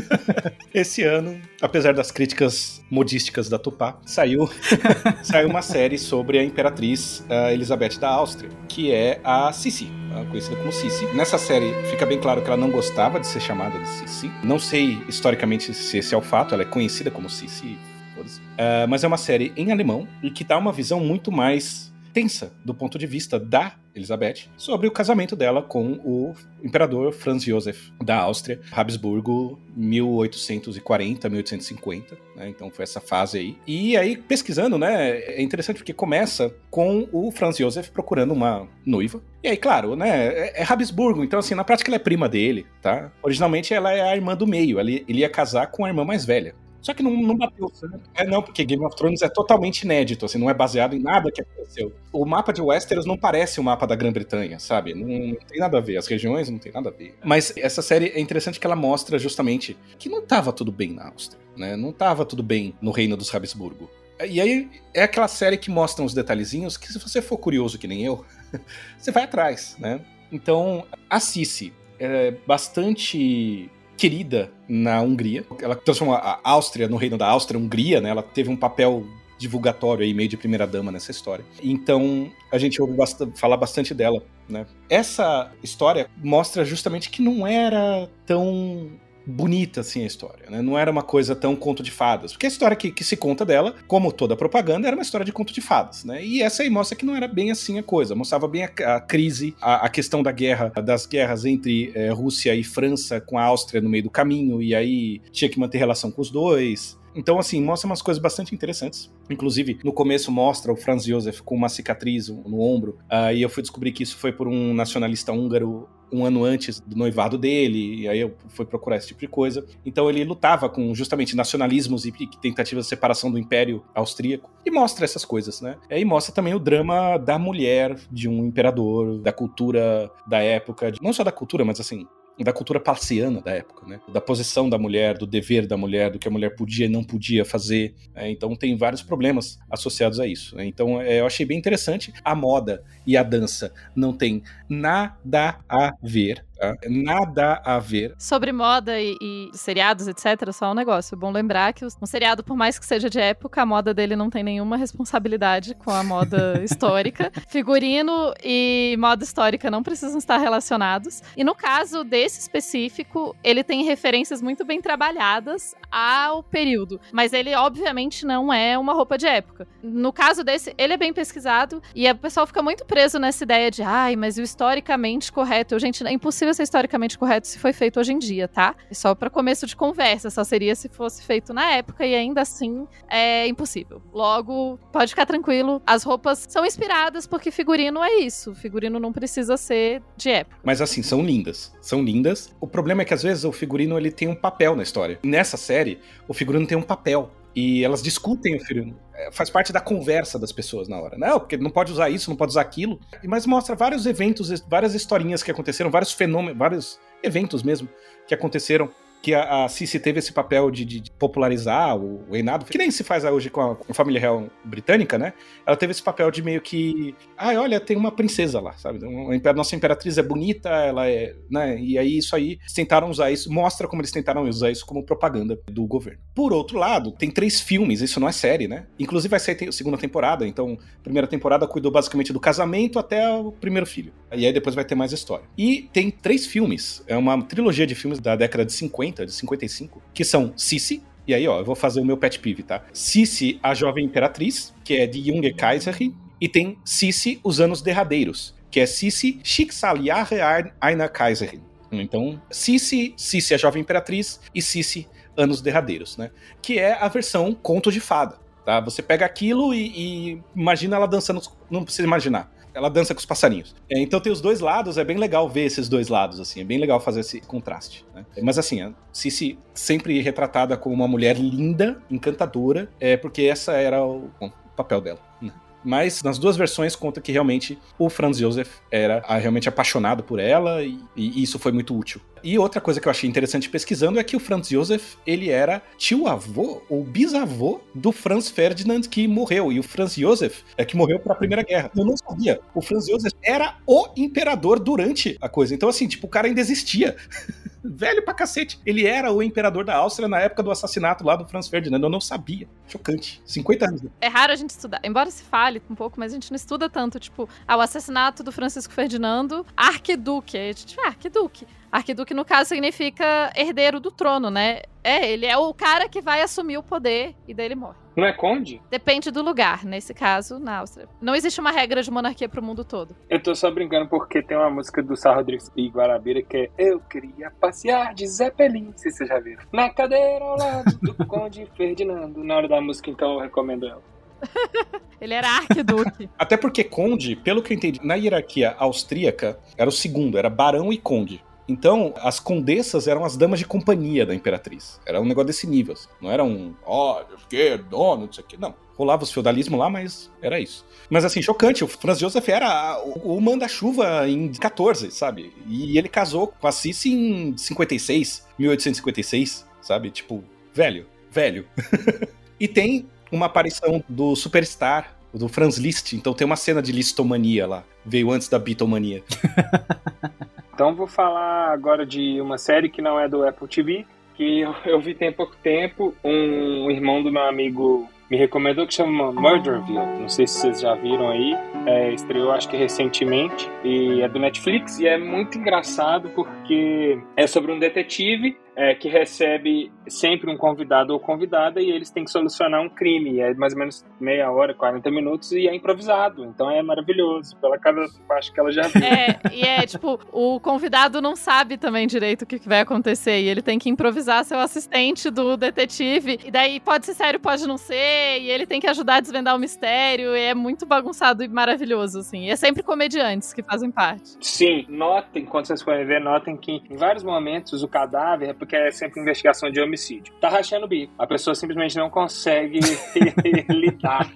esse ano, apesar das críticas modísticas da Tupá, saiu, saiu uma série sobre a imperatriz uh, Elizabeth da Áustria, que é a Sissi, conhecida como Sissi. Nessa série fica bem claro que ela não gostava de ser chamada de Sissi. Não sei historicamente se esse é o fato, ela é conhecida como Sissi, uh, mas é uma série em alemão e que dá uma visão muito mais tensa do ponto de vista da Elizabeth sobre o casamento dela com o imperador Franz Josef da Áustria, Habsburgo 1840, 1850, né? Então foi essa fase aí. E aí pesquisando, né, é interessante porque começa com o Franz Josef procurando uma noiva. E aí, claro, né, é, é Habsburgo, então assim, na prática ela é prima dele, tá? Originalmente ela é a irmã do meio, ele, ele ia casar com a irmã mais velha. Só que não, não bateu certo. É não, porque Game of Thrones é totalmente inédito, assim, não é baseado em nada que aconteceu. O mapa de Westeros não parece o mapa da Grã-Bretanha, sabe? Não, não, tem nada a ver. As regiões não tem nada a ver. Mas essa série é interessante que ela mostra justamente que não estava tudo bem na Áustria, né? Não estava tudo bem no reino dos Habsburgo. E aí é aquela série que mostra uns detalhezinhos que se você for curioso que nem eu, você vai atrás, né? Então, a Cici é bastante querida na Hungria. Ela transformou a Áustria no reino da Áustria, Hungria, né? Ela teve um papel divulgatório aí, meio de primeira dama nessa história. Então, a gente ouve falar bastante dela, né? Essa história mostra justamente que não era tão bonita assim a história, né? Não era uma coisa tão conto de fadas. Porque a história que, que se conta dela, como toda propaganda, era uma história de conto de fadas, né? E essa aí mostra que não era bem assim a coisa. Mostrava bem a, a crise, a, a, questão da guerra, das guerras entre é, Rússia e França com a Áustria no meio do caminho, e aí tinha que manter relação com os dois. Então, assim, mostra umas coisas bastante interessantes. Inclusive, no começo mostra o Franz Josef com uma cicatriz no ombro. Uh, e eu fui descobrir que isso foi por um nacionalista húngaro um ano antes do noivado dele, e aí eu fui procurar esse tipo de coisa. Então ele lutava com justamente nacionalismos e tentativas de separação do Império Austríaco, e mostra essas coisas, né? E mostra também o drama da mulher, de um imperador, da cultura da época, não só da cultura, mas assim, da cultura parciana da época, né? Da posição da mulher, do dever da mulher, do que a mulher podia e não podia fazer. É, então tem vários problemas associados a isso. Né? Então é, eu achei bem interessante. A moda e a dança não tem nada a ver Tá? Nada a ver. Sobre moda e, e, seriados, etc., só um negócio. É bom lembrar que um seriado, por mais que seja de época, a moda dele não tem nenhuma responsabilidade com a moda histórica. Figurino e moda histórica não precisam estar relacionados. E no caso desse específico, ele tem referências muito bem trabalhadas ao período. Mas ele, obviamente, não é uma roupa de época. No caso desse, ele é bem pesquisado e o pessoal fica muito preso nessa ideia de, ai, mas o historicamente correto. Gente, é impossível possível ser historicamente correto se foi feito hoje em dia, tá? Só para começo de conversa, só seria se fosse feito na época e ainda assim é impossível. Logo, pode ficar tranquilo, as roupas são inspiradas porque figurino é isso. Figurino não precisa ser de época. Mas assim, são lindas. São lindas. O problema é que às vezes o figurino ele tem um papel na história. Nessa série, o figurino tem um papel E elas discutem o filho. É, Faz parte da conversa das pessoas na hora. Não, porque não pode usar isso, não pode usar aquilo. Mas mostra vários eventos, várias historinhas que aconteceram, vários fenômenos, vários eventos mesmo que aconteceram que a, a Cici teve esse papel de, de popularizar o, reinado, que nem se faz hoje com a, com a, família real britânica, né? Ela teve esse papel de meio que, ah, olha, tem uma princesa lá, sabe? A nossa imperatriz é bonita, ela é, né? E aí isso aí, tentaram usar isso, mostra como eles tentaram usar isso como propaganda do governo. Por outro lado, tem três filmes, isso não é série, né? Inclusive vai sair a segunda temporada, então primeira temporada cuidou basicamente do casamento até o primeiro filho. E aí depois vai ter mais história. E tem três filmes, é uma trilogia de filmes da década de 50, de 55, que são Sissi, e aí, ó, eu vou fazer o meu pet peeve, tá? Sissi, a jovem imperatriz, que é de Junge Kaiserich, e tem Sissi, os anos derradeiros, que é Sissi Schicksaljahre einer Kaiserin. Então, Sissi, Sissi, a jovem imperatriz, e Sissi, anos derradeiros, né? Que é a versão conto de fada, tá? Você pega aquilo e, e imagina ela dançando, não precisa imaginar ela dança com os passarinhos. É, então tem os dois lados, é bem legal ver esses dois lados, assim, é bem legal fazer esse contraste. Né? Mas assim, a Cici sempre retratada como uma mulher linda, encantadora, é porque essa era o, bom, o papel dela. Né? Mas nas duas versões conta que realmente o Franz Josef era realmente apaixonado por ela e, e, isso foi muito útil. E outra coisa que eu achei interessante pesquisando é que o Franz Josef, ele era tio-avô ou bisavô do Franz Ferdinand que morreu. E o Franz Josef é que morreu para a Primeira Guerra. Eu não sabia. O Franz Josef era o imperador durante a coisa. Então assim, tipo, o cara ainda existia. velho pra cacete. Ele era o imperador da Áustria na época do assassinato lá do Franz Ferdinand. Eu não sabia. Chocante. 50 anos. É raro a gente estudar. Embora se fale um pouco, mas a gente não estuda tanto. Tipo, ah, o assassinato do Francisco Ferdinando, arquiduque. A gente, ah, arquiduque. Arquiduque, no caso, significa herdeiro do trono, né? É, ele é o cara que vai assumir o poder e daí ele morre. Não é conde? Depende do lugar, nesse caso, na Áustria. Não existe uma regra de monarquia pro mundo todo. Eu tô só brincando porque tem uma música do Sá Rodrigues e Guarabira que é Eu queria passear de Zeppelin, se vocês já viram. Na cadeira ao lado do conde Ferdinando. Na hora da música, então, eu recomendo ela. Ele era arquiduque. Até porque conde, pelo que eu entendi, na hierarquia austríaca, era o segundo, era barão e conde. Então, as condessas eram as damas de companhia da imperatriz. Era um negócio desse nível. Assim. Não era um, ó, oh, que dono, não sei o que. Não. Rolava os feudalismo lá, mas era isso. Mas assim, chocante. O Franz Joseph era o, o manda-chuva em 14, sabe? E ele casou com a Cici em 56, 1856, sabe? Tipo, velho, velho. e tem uma aparição do Superstar, do Franz Liszt. Então tem uma cena de listomania lá. Veio antes da Beatlemania. Então vou falar agora de uma série que não é do Apple TV, que eu, eu vi tem pouco tempo. Um irmão do meu amigo me recomendou que chama Murderville. Não sei se vocês já viram aí. É, estreou acho que recentemente e é do Netflix e é muito engraçado porque é sobre um detetive é, que recebe sempre um convidado ou convidada e eles têm que solucionar um crime. É mais ou menos meia hora, 40 minutos e é improvisado. Então é maravilhoso. Pela cada parte que ela já viu. É, e é tipo, o convidado não sabe também direito o que vai acontecer e ele tem que improvisar seu assistente do detetive. E daí pode ser sério, pode não ser. E ele tem que ajudar a desvendar o mistério. E é muito bagunçado e maravilhoso, assim. E é sempre comediantes que fazem parte. Sim, notem, quando vocês forem ver, notem que em vários momentos o cadáver porque é sempre investigação de homicídio. Tá rachando o bico. A pessoa simplesmente não consegue lidar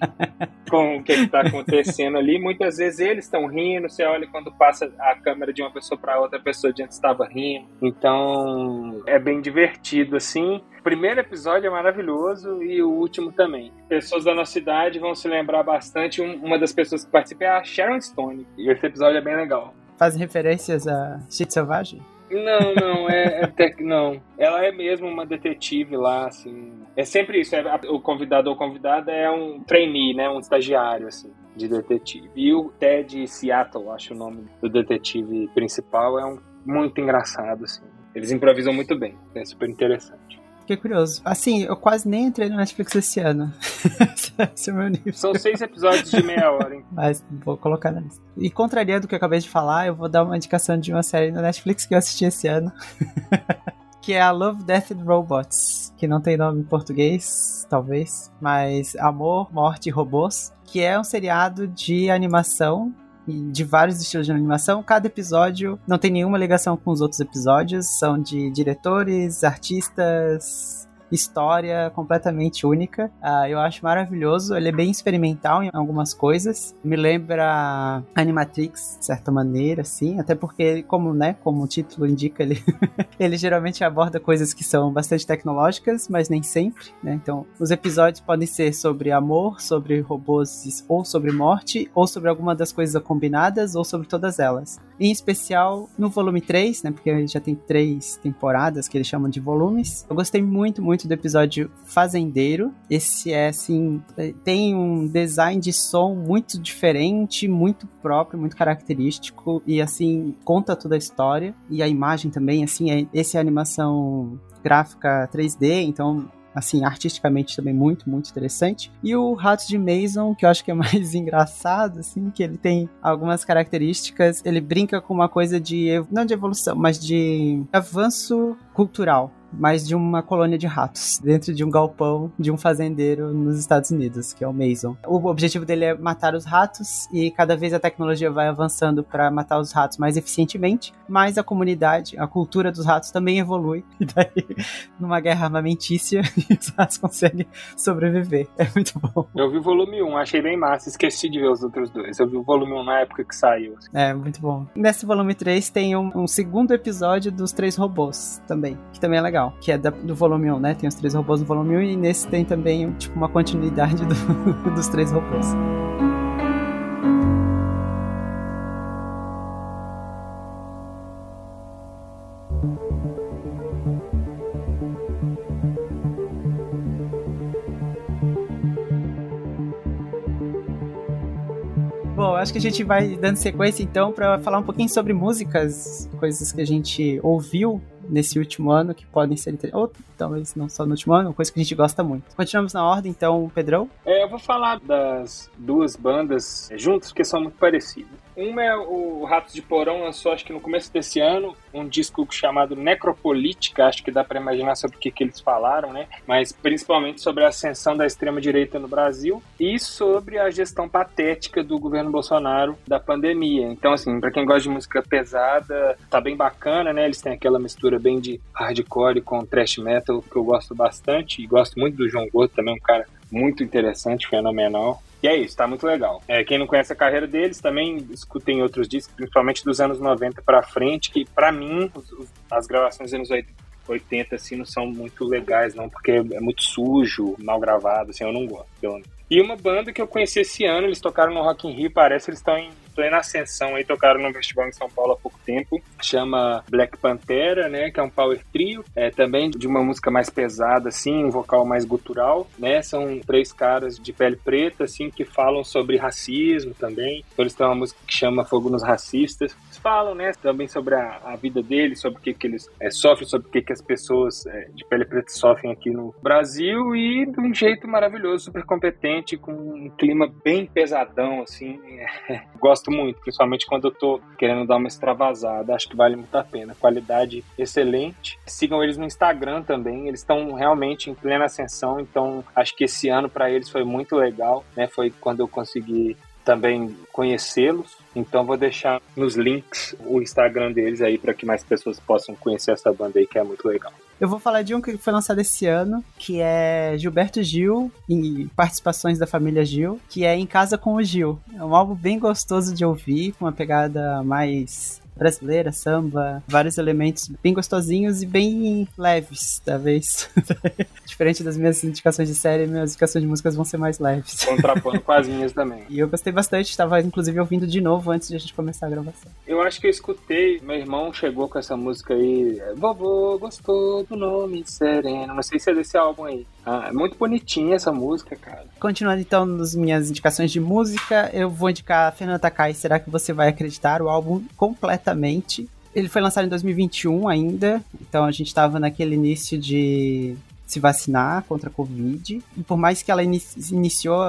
com o que está acontecendo ali. Muitas vezes eles estão rindo, você olha quando passa a câmera de uma pessoa para outra, a pessoa de antes estava rindo. Então é bem divertido assim. O primeiro episódio é maravilhoso e o último também. Pessoas da nossa cidade vão se lembrar bastante. uma das pessoas que participa é a Sharon Stone. E esse episódio é bem legal. Fazem referências a Sítio Selvagem? Não, não, é, é tec... não. Ela é mesmo uma detetive lá, assim. É sempre isso, é, o convidado ou convidada é um trainee, né? Um estagiário, assim, de detetive. E o Ted Seattle, acho o nome do detetive principal, é um muito engraçado, assim. Eles improvisam muito bem, é super interessante. Fiquei curioso. Assim, eu quase nem entrei no Netflix esse ano. esse é o meu nível. São seis episódios de meia hora, hein? Mas vou colocar na lista. E contrariando o que eu acabei de falar, eu vou dar uma indicação de uma série no Netflix que eu assisti esse ano. que é a Love, Death and Robots, que não tem nome em português, talvez, mas Amor, Morte e Robôs, que é um seriado de animação de vários estilos de animação. Cada episódio não tem nenhuma ligação com os outros episódios, são de diretores, artistas, história completamente única. Uh, eu acho maravilhoso. Ele é bem experimental em algumas coisas. Me lembra Animatrix, de certa maneira, assim. Até porque, como, né, como o título indica, ele, ele geralmente aborda coisas que são bastante tecnológicas, mas nem sempre, né? Então, os episódios podem ser sobre amor, sobre robôs ou sobre morte, ou sobre alguma das coisas combinadas, ou sobre todas elas. Em especial no volume 3, né? Porque já tem três temporadas que eles chamam de volumes. Eu gostei muito, muito do episódio Fazendeiro. Esse é assim, tem um design de som muito diferente, muito próprio, muito característico e assim conta toda a história e a imagem também, assim, é, esse é animação gráfica 3D, então assim, artisticamente também muito, muito interessante. E o Ratos de Mason, que eu acho que é mais engraçado, assim, que ele tem algumas características, ele brinca com uma coisa de, não de evolução, mas de avanço cultural mas de uma colônia de ratos, dentro de um galpão de um fazendeiro nos Estados Unidos, que é o Mason. O objetivo dele é matar os ratos e cada vez a tecnologia vai avançando para matar os ratos mais eficientemente, mas a comunidade, a cultura dos ratos também evolui. E daí, numa guerra armamentícia, os ratos conseguem sobreviver. É muito bom. Eu vi o volume 1, achei bem massa, esqueci de ver os outros dois. Eu vi o volume 1 na época que saiu. É, muito bom. Nesse volume 3 tem um, um segundo episódio dos três robôs também, que também é legal que é da, do volume 1, né? Tem os três robôs no volume 1 e nesse tem também, tipo, uma continuidade do, dos três robôs. Bom, acho que a gente vai dando sequência então para falar um pouquinho sobre músicas, coisas que a gente ouviu nesse último ano que podem ser ou talvez não só no último ano, coisa que a gente gosta muito. Continuamos na ordem, então, Pedrão? É, eu vou falar das duas bandas juntas, porque são muito parecidas. Uma é o Ratos de Porão lançou, acho que no começo desse ano, um disco chamado Necropolítica, acho que dá para imaginar sobre o que, que eles falaram, né? Mas principalmente sobre a ascensão da extrema-direita no Brasil e sobre a gestão patética do governo Bolsonaro da pandemia. Então, assim, para quem gosta de música pesada, tá bem bacana, né? Eles têm aquela mistura bem de hardcore com thrash metal que eu gosto bastante e gosto muito do João Gordo também, um cara muito interessante, fenomenal. E é isso, tá muito legal. É, quem não conhece a carreira deles, também escutem outros discos, principalmente dos anos 90 para frente, que para mim, as gravações dos anos 80 assim não são muito legais, não, porque é muito sujo, mal gravado, assim, eu não gosto. Eu... E uma banda que eu conheci esse ano, eles tocaram no Rock in Rio, parece eles estão em plena ascensão aí, tocaram no festival em São Paulo há pouco tempo, chama Black Pantera, né, que é um power trio, é também de uma música mais pesada, assim, um vocal mais gutural, né, são três caras de pele preta, assim, que falam sobre racismo também, então eles têm uma música que chama Fogo nos Racistas, eles falam, né, também sobre a, a vida deles, sobre o que, que eles é, sofrem, sobre o que, que as pessoas é, de pele preta sofrem aqui no Brasil e de um jeito maravilhoso, super competente, com um clima bem pesadão, assim, é, gosto muito, principalmente quando eu tô querendo dar uma extravasada. Acho que vale muito a pena. Qualidade excelente. Sigam eles no Instagram também. Eles estão realmente em plena ascensão, então acho que esse ano para eles foi muito legal, né? Foi quando eu consegui também conhecê-los. Então vou deixar nos links o Instagram deles aí para que mais pessoas possam conhecer essa banda aí que é muito legal. Eu vou falar de um que foi lançado esse ano, que é Gilberto Gil e participações da família Gil, que é Em Casa com o Gil. É um álbum bem gostoso de ouvir, com uma pegada mais brasileira, samba, vários elementos bem gostosinhos e bem leves, talvez. Diferente das minhas indicações de série, minhas indicações de músicas vão ser mais leves. Contrapondo com as minhas também. E eu gostei bastante, estava inclusive ouvindo de novo antes de a gente começar a gravação. Eu acho que eu escutei, meu irmão chegou com essa música aí, Vovô gostou do nome Sereno, não sei se é desse álbum aí. Ah, é muito bonitinha essa música, cara. Continuando então nas minhas indicações de música, eu vou indicar Fernanda Takai, Será que você vai acreditar? O álbum completamente. Ele foi lançado em 2021 ainda, então a gente estava naquele início de se vacinar contra a Covid. E por mais que ela iniciou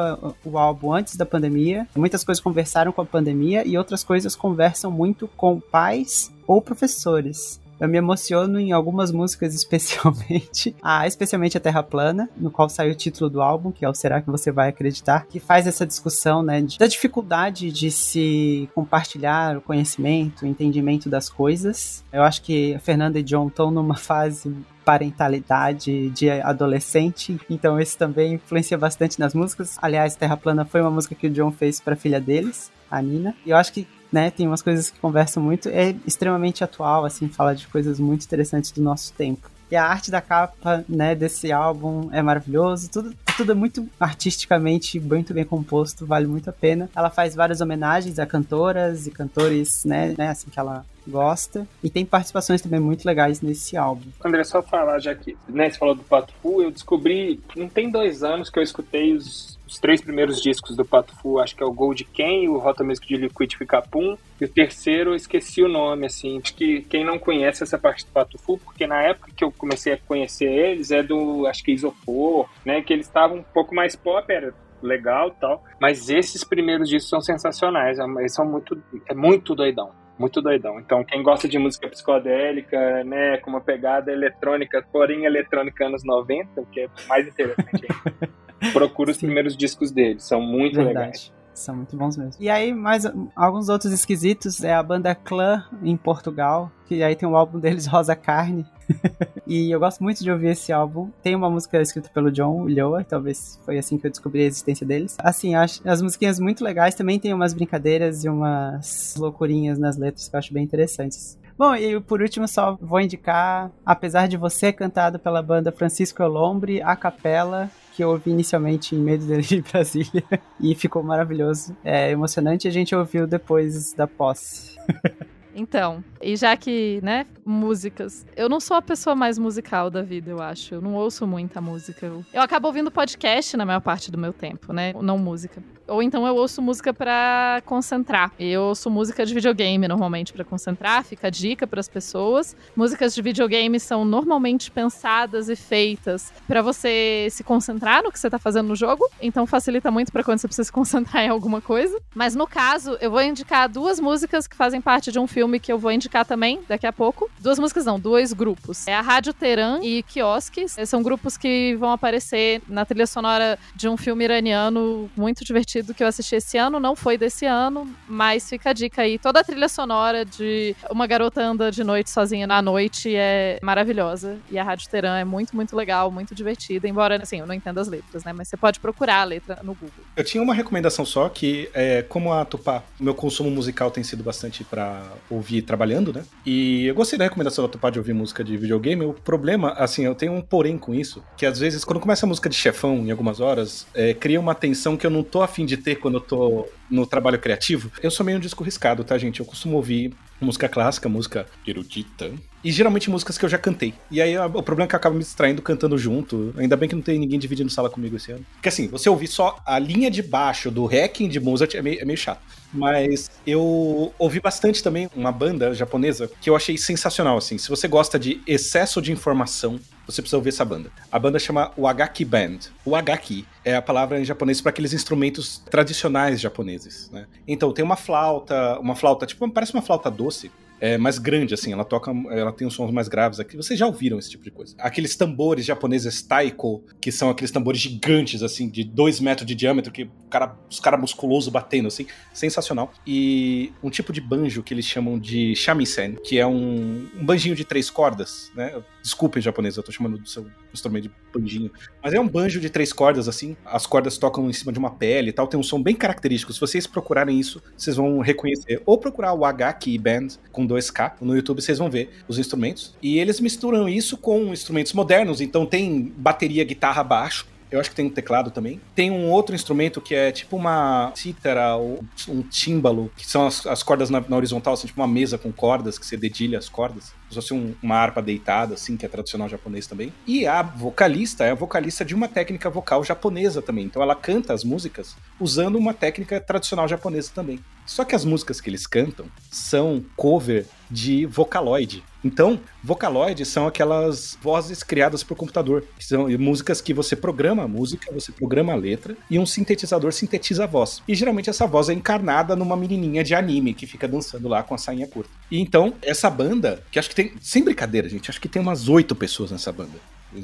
o álbum antes da pandemia, muitas coisas conversaram com a pandemia e outras coisas conversam muito com pais ou professores Eu me emociono em algumas músicas especialmente, ah, especialmente a Terra Plana, no qual saiu o título do álbum, que é o Será que você vai acreditar, que faz essa discussão, né, da dificuldade de se compartilhar o conhecimento, o entendimento das coisas. Eu acho que a Fernanda e John estão numa fase parentalidade de adolescente, então isso também influencia bastante nas músicas. Aliás, Terra Plana foi uma música que o John fez para a filha deles, a Nina. E eu acho que né, tem umas coisas que conversam muito, é extremamente atual, assim, fala de coisas muito interessantes do nosso tempo. E a arte da capa, né, desse álbum é maravilhoso, tudo, tudo é muito artisticamente muito bem composto, vale muito a pena. Ela faz várias homenagens a cantoras e cantores, né, né assim que ela gosta. E tem participações também muito legais nesse álbum. André, só falar já que, né, você falou do Pato Fu, eu descobri, não tem dois anos que eu escutei os os três primeiros discos do Pato Fu, acho que é o Gold Ken, o Rota Music de Liquid Capum, e o terceiro eu esqueci o nome, assim, que quem não conhece essa parte do Pato Fu, porque na época que eu comecei a conhecer eles, é do, acho que Isopor, né, que eles estavam um pouco mais pop, era legal tal, mas esses primeiros discos são sensacionais, é eles são muito, é muito doidão muito doidão. Então, quem gosta de música psicodélica, né, com uma pegada eletrônica, porém eletrônica anos 90, o que é mais interessante ainda. procura os primeiros discos dele, são muito Verdade. legais. São muito bons mesmo. E aí, mais alguns outros esquisitos é a banda Clã em Portugal, que aí tem um álbum deles, Rosa Carne. e eu gosto muito de ouvir esse álbum. Tem uma música escrita pelo John Ulloa, talvez foi assim que eu descobri a existência deles. Assim, acho as musiquinhas muito legais, também tem umas brincadeiras e umas loucurinhas nas letras que eu acho bem interessantes. Bom, e por último só vou indicar, apesar de você cantado pela banda Francisco Elombre, a capela que eu ouvi inicialmente em Medo de Brasília e ficou maravilhoso. É emocionante, a gente ouviu depois da posse. Então, e já que, né, músicas. Eu não sou a pessoa mais musical da vida, eu acho. Eu não ouço muita música. Eu, eu acabo ouvindo podcast na maior parte do meu tempo, né? Não música. Ou então eu ouço música para concentrar. Eu ouço música de videogame normalmente para concentrar, fica a dica para as pessoas. Músicas de videogame são normalmente pensadas e feitas para você se concentrar no que você tá fazendo no jogo, então facilita muito para quando você precisa se concentrar em alguma coisa. Mas no caso, eu vou indicar duas músicas que fazem parte de um filme que eu vou indicar também daqui a pouco. Duas músicas não, dois grupos. É a Rádio Teran e Quiosques. São grupos que vão aparecer na trilha sonora de um filme iraniano muito divertido que eu assisti esse ano. Não foi desse ano, mas fica a dica aí. Toda a trilha sonora de uma garota anda de noite sozinha na noite é maravilhosa. E a Rádio Teran é muito, muito legal, muito divertida. Embora, assim, eu não entenda as letras, né? Mas você pode procurar a letra no Google. Eu tinha uma recomendação só que, é, como a Tupá, meu consumo musical tem sido bastante para ouvir trabalhando, né? E eu gostei da recomendação da Tupá de ouvir música de videogame. O problema, assim, eu tenho um porém com isso, que às vezes, quando começa a música de chefão em algumas horas, é, cria uma tensão que eu não tô afim de ter quando eu tô no trabalho criativo. Eu sou meio um disco riscado, tá, gente? Eu costumo ouvir música clássica, música erudita. E geralmente músicas que eu já cantei. E aí o problema é que eu acabo me distraindo cantando junto. Ainda bem que não tem ninguém dividindo sala comigo esse ano. Porque assim, você ouvir só a linha de baixo do Hacking de Mozart é meio, é meio chato. Mas eu ouvi bastante também uma banda japonesa que eu achei sensacional, assim. Se você gosta de excesso de informação, você precisa ouvir essa banda. A banda chama Wagaki Band. O Wagaki é a palavra em japonês para aqueles instrumentos tradicionais japoneses, né? Então tem uma flauta, uma flauta, tipo, parece uma flauta doce, é, mais grande, assim, ela toca, ela tem os sons mais graves aqui. Vocês já ouviram esse tipo de coisa? Aqueles tambores japoneses taiko, que são aqueles tambores gigantes, assim, de dois metros de diâmetro, que cara, os caras musculosos batendo, assim, sensacional. E um tipo de banjo que eles chamam de shamisen, que é um, um banjinho de três cordas, né? Desculpem, japonês, eu tô chamando do seu instrumento de banjinho. Mas é um banjo de três cordas, assim. As cordas tocam em cima de uma pele e tal. Tem um som bem característico. Se vocês procurarem isso, vocês vão reconhecer. Ou procurar o H-Key Band com 2K no YouTube, vocês vão ver os instrumentos. E eles misturam isso com instrumentos modernos. Então tem bateria, guitarra, baixo. Eu acho que tem um teclado também. Tem um outro instrumento que é tipo uma cítara ou um tímbalo, que são as, as cordas na, na, horizontal, assim, tipo uma mesa com cordas, que você dedilha as cordas. Se fosse um, uma harpa deitada, assim, que é tradicional japonês também. E a vocalista é a vocalista de uma técnica vocal japonesa também. Então ela canta as músicas usando uma técnica tradicional japonesa também. Só que as músicas que eles cantam são cover de Vocaloid. Então, Vocaloid são aquelas vozes criadas por computador, que são músicas que você programa a música, você programa a letra e um sintetizador sintetiza a voz. E geralmente essa voz é encarnada numa menininha de anime que fica dançando lá com a sainha curta. E então, essa banda, que acho que tem, sem brincadeira, gente, acho que tem umas oito pessoas nessa banda.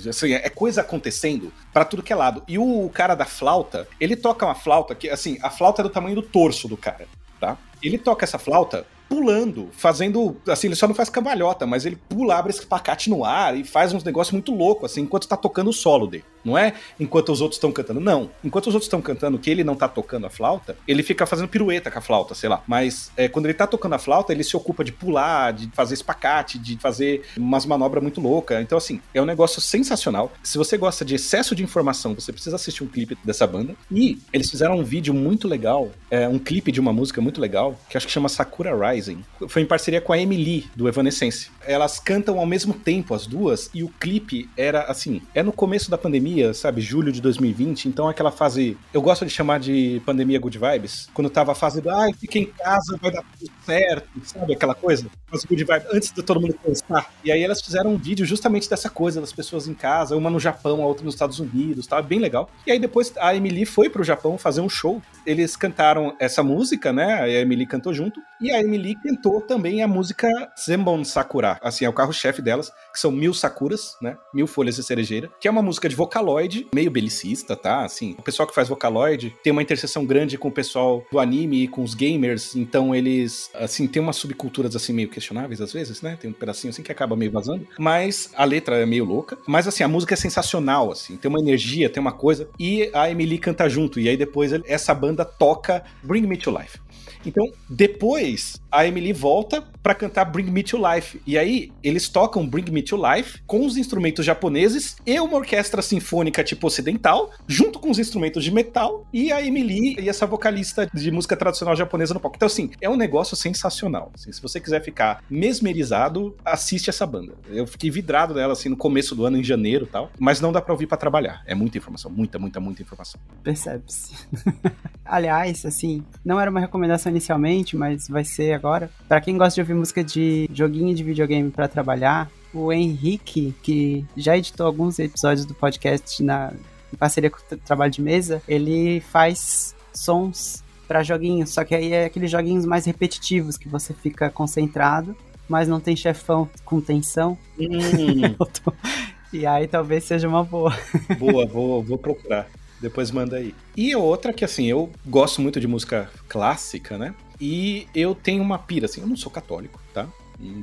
Assim, é coisa acontecendo para tudo que é lado. E o cara da flauta, ele toca uma flauta que, assim, a flauta é do tamanho do torso do cara, tá? Ele toca essa flauta pulando, fazendo. Assim, ele só não faz cambalhota, mas ele pula, abre esse pacate no ar e faz uns negócios muito loucos, assim, enquanto tá tocando o solo dele. Não é enquanto os outros estão cantando. Não. Enquanto os outros estão cantando que ele não tá tocando a flauta, ele fica fazendo pirueta com a flauta, sei lá. Mas é, quando ele tá tocando a flauta, ele se ocupa de pular, de fazer espacate, de fazer umas manobras muito loucas. Então, assim, é um negócio sensacional. Se você gosta de excesso de informação, você precisa assistir um clipe dessa banda. E eles fizeram um vídeo muito legal, é, um clipe de uma música muito legal, que acho que chama Sakura Rising. Foi em parceria com a Emily, do Evanescence. Elas cantam ao mesmo tempo, as duas, e o clipe era assim: é no começo da pandemia, sabe? Julho de 2020. Então, aquela fase. Eu gosto de chamar de pandemia good vibes. Quando tava a fase do, ai, fica em casa, vai dar tudo certo, sabe? Aquela coisa. As good vibes, antes de todo mundo pensar. E aí elas fizeram um vídeo justamente dessa coisa, das pessoas em casa, uma no Japão, a outra nos Estados Unidos, tava bem legal. E aí depois a Emily foi pro Japão fazer um show. Eles cantaram essa música, né? A Emily cantou junto. E a Emily cantou também a música Zenbon Sakura. Assim, é o carro-chefe delas, que são Mil Sakuras, né? Mil Folhas de Cerejeira. Que é uma música de Vocaloid, meio belicista, tá? Assim, o pessoal que faz Vocaloid tem uma interseção grande com o pessoal do anime e com os gamers. Então eles, assim, tem umas subculturas assim meio questionáveis às vezes, né? Tem um pedacinho assim que acaba meio vazando. Mas a letra é meio louca. Mas assim, a música é sensacional, assim. Tem uma energia, tem uma coisa. E a Emily canta junto. E aí depois essa banda toca Bring Me to Life. Então, depois, a Emily volta para cantar Bring Me to Life. E aí, eles tocam Bring Me to Life com os instrumentos japoneses e uma orquestra sinfônica tipo ocidental, junto com os instrumentos de metal, e a Emily e essa vocalista de música tradicional japonesa no palco. Então, assim, é um negócio sensacional. Assim, se você quiser ficar mesmerizado, assiste essa banda. Eu fiquei vidrado nela, assim, no começo do ano, em janeiro e tal, mas não dá pra ouvir para trabalhar. É muita informação, muita, muita, muita informação. Percebe-se. Aliás, assim, não era uma recomendação inicialmente, mas vai ser agora. Para quem gosta de ouvir música de joguinho de videogame para trabalhar, o Henrique, que já editou alguns episódios do podcast na em parceria com o trabalho de mesa, ele faz sons para joguinhos, só que aí é aqueles joguinhos mais repetitivos que você fica concentrado, mas não tem chefão com tensão. Hum. e aí talvez seja uma boa. Boa, vou, vou procurar. Depois manda aí. E outra que, assim, eu gosto muito de música clássica, né? E eu tenho uma pira, assim, eu não sou católico, tá?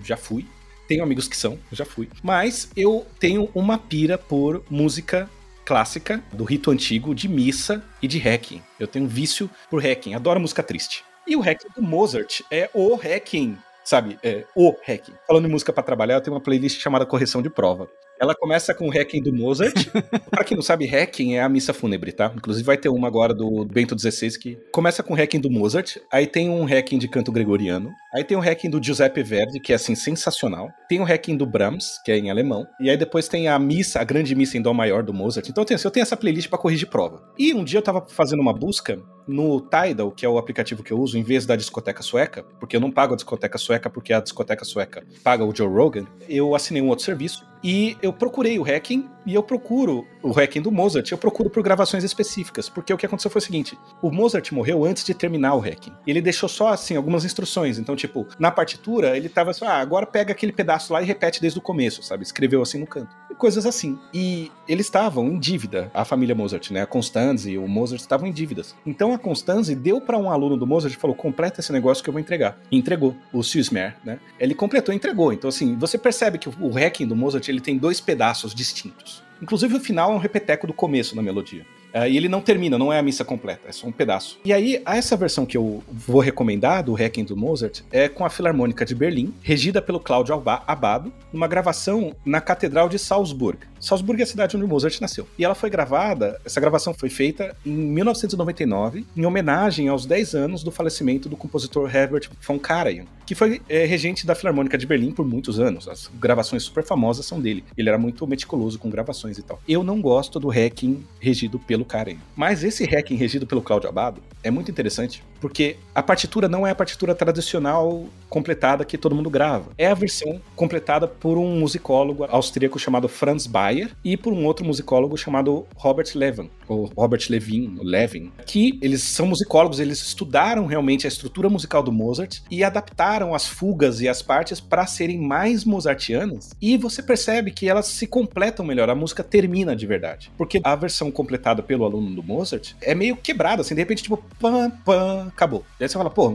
Já fui. Tenho amigos que são, já fui. Mas eu tenho uma pira por música clássica, do rito antigo, de missa e de hacking. Eu tenho um vício por hacking, adoro música triste. E o hacking do Mozart é o hacking, sabe? É o hacking. Falando em música para trabalhar, eu tenho uma playlist chamada Correção de Prova. Ela começa com o hacking do Mozart. pra quem não sabe, hacking é a missa fúnebre, tá? Inclusive vai ter uma agora do Bento XVI que começa com o hacking do Mozart, aí tem um hacking de canto gregoriano, aí tem o hacking do Giuseppe Verdi, que é assim sensacional. Tem o hacking do Brahms, que é em alemão, e aí depois tem a missa, a grande missa em dó maior do Mozart. Então assim, eu tenho essa playlist para corrigir prova. E um dia eu tava fazendo uma busca no Tidal, que é o aplicativo que eu uso, em vez da discoteca sueca, porque eu não pago a discoteca sueca porque a discoteca sueca paga o Joe Rogan, eu assinei um outro serviço e eu procurei o hacking e eu procuro o hacking do Mozart, eu procuro por gravações específicas, porque o que aconteceu foi o seguinte: o Mozart morreu antes de terminar o hacking. Ele deixou só assim algumas instruções. Então, tipo, na partitura, ele tava assim: ah, agora pega aquele pedaço lá e repete desde o começo, sabe? Escreveu assim no canto. E coisas assim. E eles estavam em dívida, a família Mozart, né? A Constanze e o Mozart estavam em dívidas. Então a Constanze deu para um aluno do Mozart e falou: completa esse negócio que eu vou entregar. E entregou, o Süssmer, né? Ele completou e entregou. Então, assim, você percebe que o hacking do Mozart ele tem dois pedaços distintos. Inclusive o final é um repeteco do começo na melodia. Uh, e ele não termina, não é a missa completa, é só um pedaço. E aí, essa versão que eu vou recomendar do Hacking do Mozart é com a Filarmônica de Berlim, regida pelo Cláudio Abado, numa gravação na Catedral de Salzburg. Salzburg é a cidade onde Mozart nasceu. E ela foi gravada, essa gravação foi feita em 1999, em homenagem aos 10 anos do falecimento do compositor Herbert von Karajan, que foi é, regente da Filarmônica de Berlim por muitos anos. As gravações super famosas são dele. Ele era muito meticuloso com gravações e tal. Eu não gosto do hacking regido pelo Karajan. Mas esse hacking regido pelo Cláudio Abado é muito interessante, Porque a partitura não é a partitura tradicional completada que todo mundo grava. É a versão completada por um musicólogo austríaco chamado Franz Bayer e por um outro musicólogo chamado Robert Levin, ou Robert Levin, Levin, que eles são musicólogos, eles estudaram realmente a estrutura musical do Mozart e adaptaram as fugas e as partes para serem mais mozartianas. E você percebe que elas se completam melhor, a música termina de verdade. Porque a versão completada pelo aluno do Mozart é meio quebrada, assim, de repente, tipo, pam, pam, acabou. E aí você fala, pô,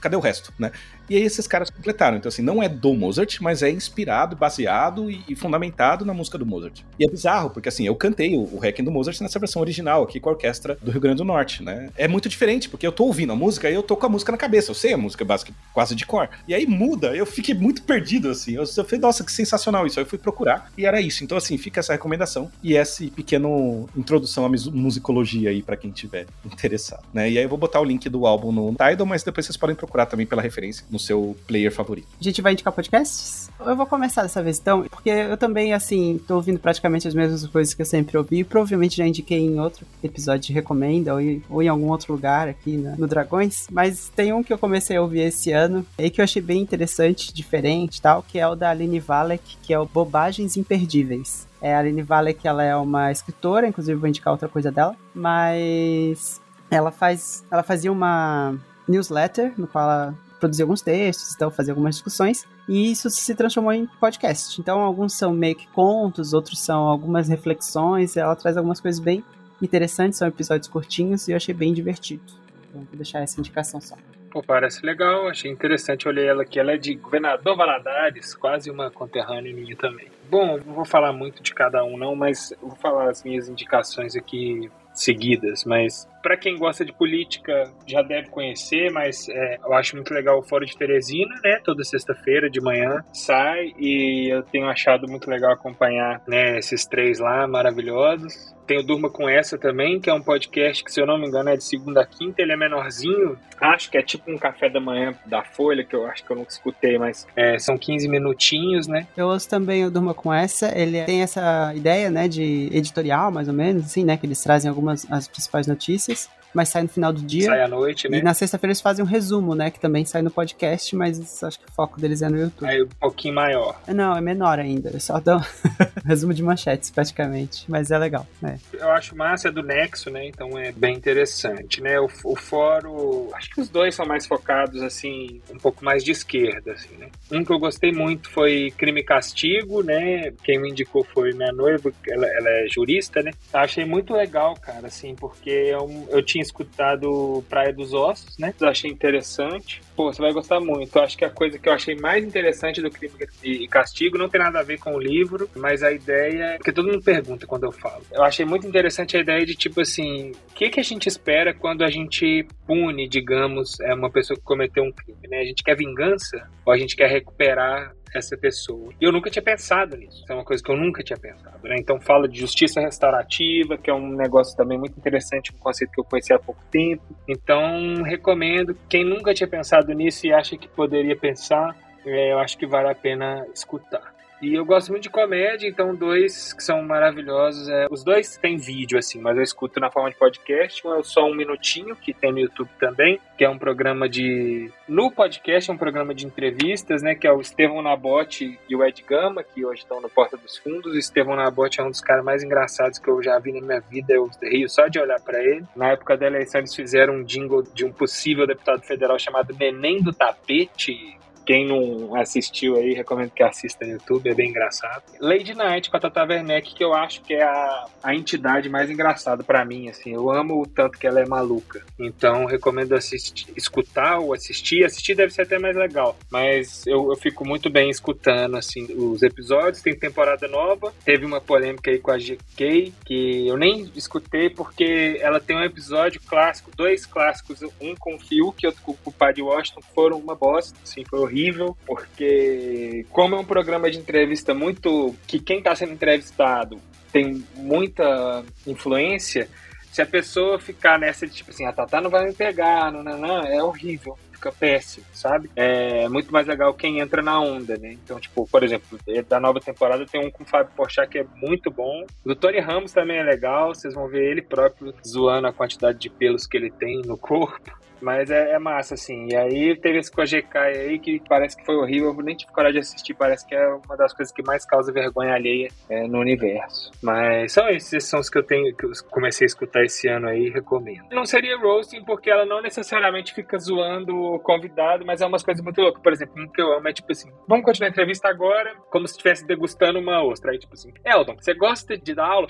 cadê o resto, né? E aí esses caras completaram. Então, assim, não é do Mozart, mas é inspirado, baseado e, e fundamentado na música do Mozart. E é bizarro, porque assim, eu cantei o, o Requiem do Mozart nessa versão original aqui com a orquestra do Rio Grande do Norte, né? É muito diferente, porque eu tô ouvindo a música e eu tô com a música na cabeça. Eu sei a música básica quase de cor. E aí muda, eu fiquei muito perdido, assim. Eu, eu falei, nossa, que sensacional isso. Aí eu fui procurar e era isso. Então, assim, fica essa recomendação e esse pequeno introdução à musicologia aí para quem tiver interessado, né? E aí eu vou botar o link do álbum no Tidal, mas depois vocês podem procurar também pela referência no seu player favorito. A gente vai indicar podcasts? Eu vou começar dessa vez então, porque eu também, assim, tô ouvindo praticamente as mesmas coisas que eu sempre ouvi. E provavelmente já indiquei em outro episódio de Recomenda ou em, ou em algum outro lugar aqui no Dragões. Mas tem um que eu comecei a ouvir esse ano e que eu achei bem interessante, diferente tal, que é o da Aline Valek, que é o Bobagens Imperdíveis. É, a Aline Valek, ela é uma escritora, inclusive vou indicar outra coisa dela, mas ela faz, ela fazia uma newsletter no qual ela produzir alguns textos, então fazer algumas discussões, e isso se transformou em podcast. Então, alguns são meio que contos, outros são algumas reflexões, ela traz algumas coisas bem interessantes, são episódios curtinhos e eu achei bem divertido. Então, vou deixar essa indicação só. Pô, parece legal, achei interessante. olhei ela aqui, ela é de Governador Valadares, quase uma conterrânea minha também. Bom, não vou falar muito de cada um, não, mas vou falar as minhas indicações aqui seguidas, mas para quem gosta de política já deve conhecer, mas é, eu acho muito legal o Fórum de Teresina, né? Toda sexta-feira de manhã sai e eu tenho achado muito legal acompanhar né, esses três lá maravilhosos. Tem o Durma com Essa também, que é um podcast que, se eu não me engano, é de segunda a quinta. Ele é menorzinho. Acho que é tipo um café da manhã da Folha, que eu acho que eu nunca escutei, mas é, são 15 minutinhos, né? Eu ouço também o Durma com Essa. Ele tem essa ideia, né, de editorial, mais ou menos, assim, né? Que eles trazem algumas as principais notícias mas sai no final do dia. Sai à noite, né? E na sexta-feira eles fazem um resumo, né? Que também sai no podcast, mas acho que o foco deles é no YouTube. Aí um pouquinho maior. Não, é menor ainda. Eu só dão resumo de manchetes, praticamente. Mas é legal, né? Eu acho massa, é do Nexo, né? Então é bem interessante, né? O, o fórum, acho que os dois são mais focados, assim, um pouco mais de esquerda, assim, né? Um que eu gostei muito foi Crime e Castigo, né? Quem me indicou foi minha noiva, ela, ela é jurista, né? Eu achei muito legal, cara, assim, porque eu, eu tinha escutado Praia dos Ossos, né? Eu achei interessante. Pô, você vai gostar muito. Eu acho que a coisa que eu achei mais interessante do Crime e Castigo não tem nada a ver com o livro, mas a ideia. Porque todo mundo pergunta quando eu falo. Eu achei muito interessante a ideia de, tipo assim, o que, que a gente espera quando a gente pune, digamos, é uma pessoa que cometeu um crime, né? A gente quer vingança ou a gente quer recuperar essa pessoa. E eu nunca tinha pensado nisso. É uma coisa que eu nunca tinha pensado, né? Então fala de justiça restaurativa, que é um negócio também muito interessante, um conceito que eu conheci há pouco tempo. Então recomendo quem nunca tinha pensado nisso e acha que poderia pensar, é, eu acho que vale a pena escutar. E eu gosto muito de comédia, então dois que são maravilhosos. É, os dois têm vídeo, assim, mas eu escuto na forma de podcast. Um é o Só Um Minutinho, que tem no YouTube também, que é um programa de. No podcast é um programa de entrevistas, né? Que é o Estevão Nabote e o Ed Gama, que hoje estão no Porta dos Fundos. O Estevão Nabote é um dos caras mais engraçados que eu já vi na minha vida. Eu rio só de olhar para ele. Na época da eleição, eles fizeram um jingle de um possível deputado federal chamado Neném do Tapete quem não assistiu aí, recomendo que assista no YouTube, é bem engraçado. Lady Night com a Tata Werneck, que eu acho que é a, a entidade mais engraçada para mim, assim. Eu amo o tanto que ela é maluca. Então, recomendo assistir, escutar ou assistir. Assistir deve ser até mais legal, mas eu, eu fico muito bem escutando, assim, os episódios. Tem temporada nova. Teve uma polêmica aí com a GK, que eu nem escutei porque ela tem um episódio clássico, dois clássicos, um com o Fiuk e outro com o Padre Washington, que foram uma bosta, assim, foi horrível, porque como é um programa de entrevista muito que quem está sendo entrevistado tem muita influência, se a pessoa ficar nessa de tipo assim, a Tatá não vai me pegar, não, não, não, é horrível fica péssimo, sabe? É muito mais legal quem entra na onda, né? Então, tipo, por exemplo, da nova temporada tem um com o Fábio Porchat que é muito bom. O Tony Ramos também é legal, vocês vão ver ele próprio zoando a quantidade de pelos que ele tem no corpo. Mas é, é massa, assim. E aí teve esse com a GK aí que parece que foi horrível. Eu nem tive coragem de assistir. Parece que é uma das coisas que mais causa vergonha alheia é, no universo. Mas são esses, esses são os que eu tenho, que eu comecei a escutar esse ano aí e recomendo. Não seria roasting porque ela não necessariamente fica zoando o convidado, mas é umas coisas muito loucas. Por exemplo, um que eu amo é tipo assim: vamos continuar a entrevista agora, como se estivesse degustando uma ostra. Aí, tipo assim, Eldon, você gosta de dar aula?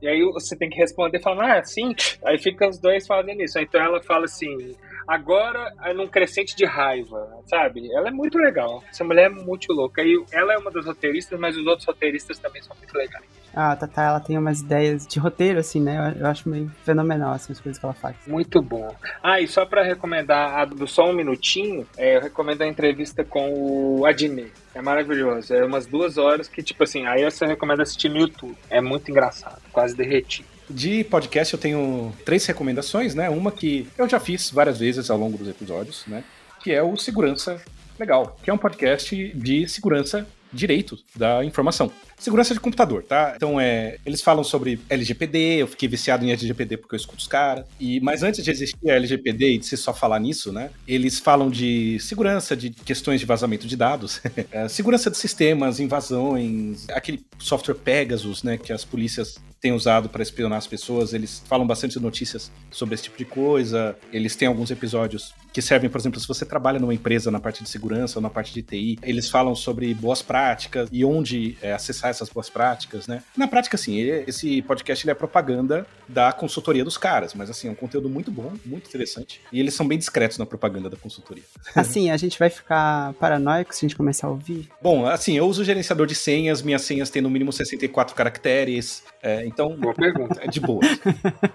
E aí você tem que responder falando, ah, sim. Aí fica os dois fazendo isso. Então ela fala assim agora é num crescente de raiva, sabe? Ela é muito legal. Essa mulher é muito louca. E ela é uma das roteiristas, mas os outros roteiristas também são muito legais. Ah, a Tatá, ela tem umas ideias de roteiro, assim, né? Eu acho meio fenomenal, assim, as coisas que ela faz. Muito bom. Ah, e só para recomendar a do Só Um Minutinho, é, eu recomendo a entrevista com o Adnet. É maravilhoso. É umas duas horas que, tipo assim, aí você recomenda assistir no YouTube. É muito engraçado. Quase derretido. De podcast eu tenho três recomendações, né? Uma que eu já fiz várias vezes ao longo dos episódios, né? Que é o Segurança Legal, que é um podcast de segurança direito da informação. Segurança de computador, tá? Então, é, eles falam sobre LGPD, eu fiquei viciado em LGPD porque eu escuto os caras. Mas antes de existir a LGPD e de se só falar nisso, né? Eles falam de segurança, de questões de vazamento de dados, é, segurança de sistemas, invasões, aquele software Pegasus, né? Que as polícias têm usado para espionar as pessoas. Eles falam bastante notícias sobre esse tipo de coisa. Eles têm alguns episódios que servem, por exemplo, se você trabalha numa empresa na parte de segurança ou na parte de TI, eles falam sobre boas práticas e onde é, acessar essas boas práticas, né? Na prática, assim, esse podcast ele é propaganda da consultoria dos caras, mas assim, é um conteúdo muito bom, muito interessante. E eles são bem discretos na propaganda da consultoria. Assim, a gente vai ficar paranoico se a gente começar a ouvir? Bom, assim, eu uso o gerenciador de senhas, minhas senhas têm no mínimo 64 caracteres, é, então. Boa pergunta. É de boa.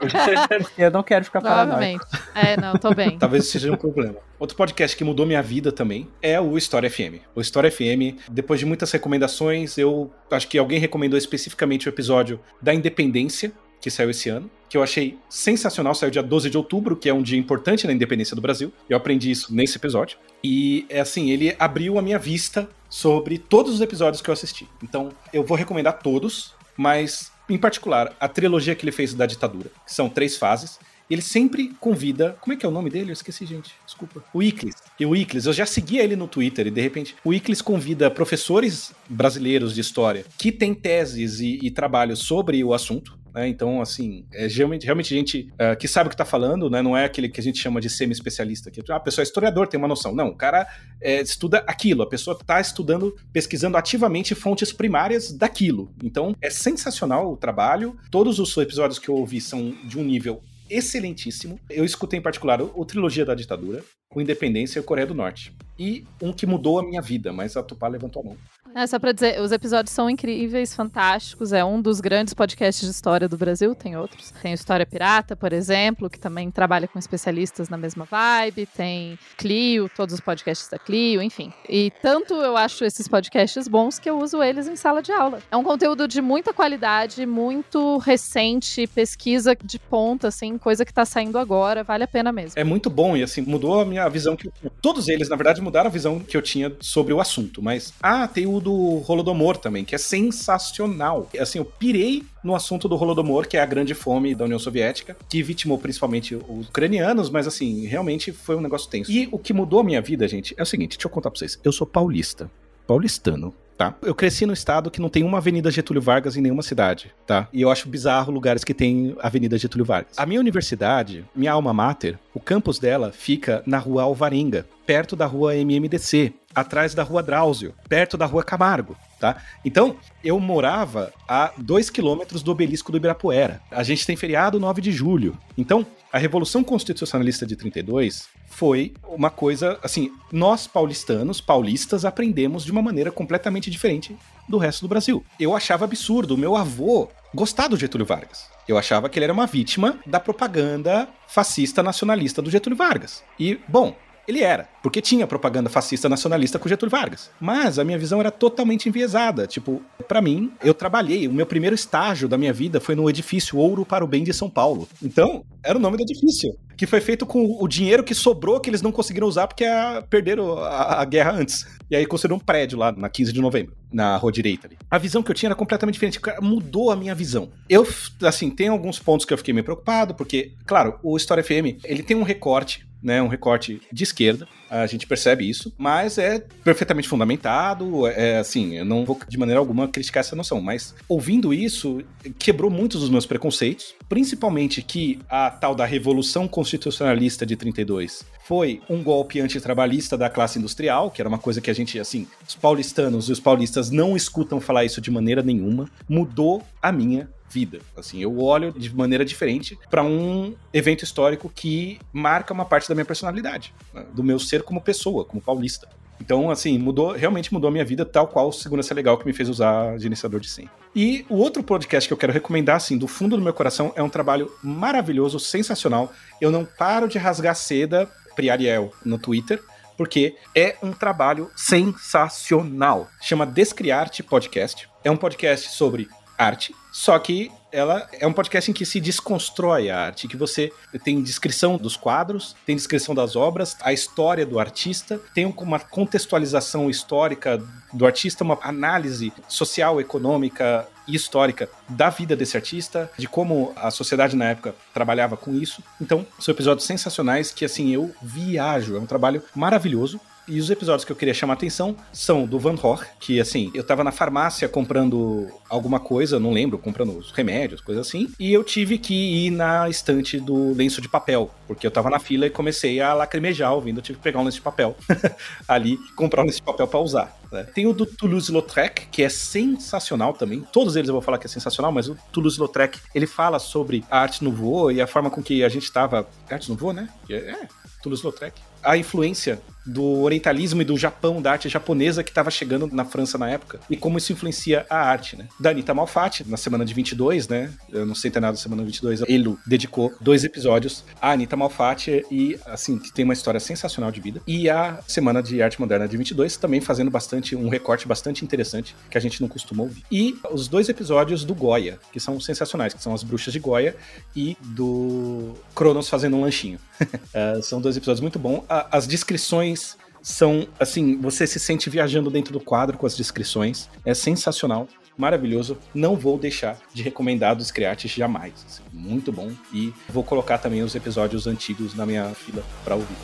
eu não quero ficar paranoico. É, não, tô bem. Talvez seja um problema. Outro podcast que mudou minha vida também é o História FM. O História FM, depois de muitas recomendações, eu acho que alguém recomendou especificamente o episódio da Independência, que saiu esse ano, que eu achei sensacional, saiu dia 12 de outubro, que é um dia importante na independência do Brasil. Eu aprendi isso nesse episódio. E é assim, ele abriu a minha vista sobre todos os episódios que eu assisti. Então, eu vou recomendar todos, mas em particular, a trilogia que ele fez da ditadura, que são três fases. Ele sempre convida. Como é que é o nome dele? Eu esqueci, gente. Desculpa. O Iclis. E o Iclis, eu já seguia ele no Twitter e de repente o Iclis convida professores brasileiros de história que têm teses e, e trabalhos sobre o assunto. Né? Então, assim, é realmente, realmente gente uh, que sabe o que está falando, né? não é aquele que a gente chama de semi-especialista, que ah, a pessoa é historiador, tem uma noção. Não, o cara é, estuda aquilo, a pessoa está estudando, pesquisando ativamente fontes primárias daquilo. Então, é sensacional o trabalho. Todos os episódios que eu ouvi são de um nível excelentíssimo. Eu escutei em particular o, o Trilogia da Ditadura, o Independência e o Coreia do Norte. E um que mudou a minha vida, mas a Tupá levantou a mão. É, só pra dizer, os episódios são incríveis, fantásticos. É um dos grandes podcasts de história do Brasil, tem outros. Tem História Pirata, por exemplo, que também trabalha com especialistas na mesma vibe. Tem Clio, todos os podcasts da Clio, enfim. E tanto eu acho esses podcasts bons que eu uso eles em sala de aula. É um conteúdo de muita qualidade, muito recente, pesquisa de ponta, assim, coisa que tá saindo agora, vale a pena mesmo. É muito bom e, assim, mudou a minha visão. Que Todos eles, na verdade, mudaram a visão que eu tinha sobre o assunto. Mas, ah, tem o do Holodomor também, que é sensacional. Assim, eu pirei no assunto do Holodomor, que é a grande fome da União Soviética, que vitimou principalmente os ucranianos, mas assim, realmente foi um negócio tenso. E o que mudou a minha vida, gente, é o seguinte, deixa eu contar pra vocês. Eu sou paulista, paulistano. Tá? Eu cresci no estado que não tem uma Avenida Getúlio Vargas em nenhuma cidade, tá? E eu acho bizarro lugares que tem Avenida Getúlio Vargas. A minha universidade, minha alma mater, o campus dela fica na Rua Alvarenga, perto da Rua MMDC, atrás da Rua Drauzio, perto da Rua Camargo. Tá? Então, eu morava a dois quilômetros do obelisco do Ibirapuera. A gente tem feriado 9 de julho. Então, a Revolução Constitucionalista de 32 foi uma coisa, assim, nós paulistanos, paulistas, aprendemos de uma maneira completamente diferente do resto do Brasil. Eu achava absurdo, meu avô gostar do Getúlio Vargas. Eu achava que ele era uma vítima da propaganda fascista nacionalista do Getúlio Vargas. E, bom, ele era, porque tinha propaganda fascista nacionalista com Getúlio Vargas. Mas a minha visão era totalmente enviesada. Tipo, para mim, eu trabalhei, o meu primeiro estágio da minha vida foi no edifício Ouro para o Bem de São Paulo. Então, era o nome do edifício. Que foi feito com o dinheiro que sobrou que eles não conseguiram usar porque a, perderam a, a guerra antes. E aí construíram um prédio lá na 15 de novembro, na rua direita ali. A visão que eu tinha era completamente diferente. Mudou a minha visão. Eu, assim, tem alguns pontos que eu fiquei meio preocupado, porque, claro, o História FM, ele tem um recorte né? Um recorte de esquerda. A gente percebe isso, mas é perfeitamente fundamentado. É assim, eu não vou de maneira alguma criticar essa noção, mas ouvindo isso, quebrou muitos dos meus preconceitos, principalmente que a tal da Revolução Constitucionalista de 32 foi um golpe antitrabalhista da classe industrial, que era uma coisa que a gente, assim, os paulistanos e os paulistas não escutam falar isso de maneira nenhuma, mudou a minha vida. Assim, eu olho de maneira diferente para um evento histórico que marca uma parte da minha personalidade, né, do meu ser como pessoa, como paulista. Então, assim, mudou, realmente mudou a minha vida, tal qual Segurança Legal que me fez usar gerenciador de senha. E o outro podcast que eu quero recomendar, assim, do fundo do meu coração, é um trabalho maravilhoso, sensacional. Eu não paro de rasgar seda, Priariel, no Twitter, porque é um trabalho sensacional. Chama Descriarte Podcast. É um podcast sobre arte, só que ela é um podcast em que se desconstrói a arte, que você tem descrição dos quadros, tem descrição das obras, a história do artista, tem uma contextualização histórica do artista, uma análise social, econômica e histórica da vida desse artista, de como a sociedade na época trabalhava com isso. Então, são episódios sensacionais que assim eu viajo, é um trabalho maravilhoso. E os episódios que eu queria chamar a atenção são do Van Gogh, que assim, eu tava na farmácia comprando alguma coisa, não lembro, comprando os remédios, coisa assim, e eu tive que ir na estante do lenço de papel, porque eu tava na fila e comecei a lacrimejar ouvindo, eu tive que pegar um lenço de papel ali, comprar um lenço de papel para usar. Né? Tem o do Toulouse-Lautrec, que é sensacional também. Todos eles eu vou falar que é sensacional, mas o Toulouse-Lautrec, ele fala sobre a arte nouveau e a forma com que a gente tava... Arte nouveau, né? É, Toulouse-Lautrec. A influência do orientalismo e do Japão, da arte japonesa que estava chegando na França na época, e como isso influencia a arte, né? Da Anitta Malfatti, na semana de 22, né? Eu não sei ter nada da semana 22, ele dedicou dois episódios à Anitta Malfatti e, assim, que tem uma história sensacional de vida. E a semana de arte moderna de 22 também fazendo bastante, um recorte bastante interessante que a gente não costuma ouvir. E os dois episódios do Goya, que são sensacionais, que são as bruxas de Goya e do Cronos fazendo um lanchinho. uh, são dois episódios muito bons. As descrições são, assim, você se sente viajando dentro do quadro com as descrições. É sensacional, maravilhoso. Não vou deixar de recomendar dos Creates jamais. Assim, muito bom. E vou colocar também os episódios antigos na minha fila para ouvir.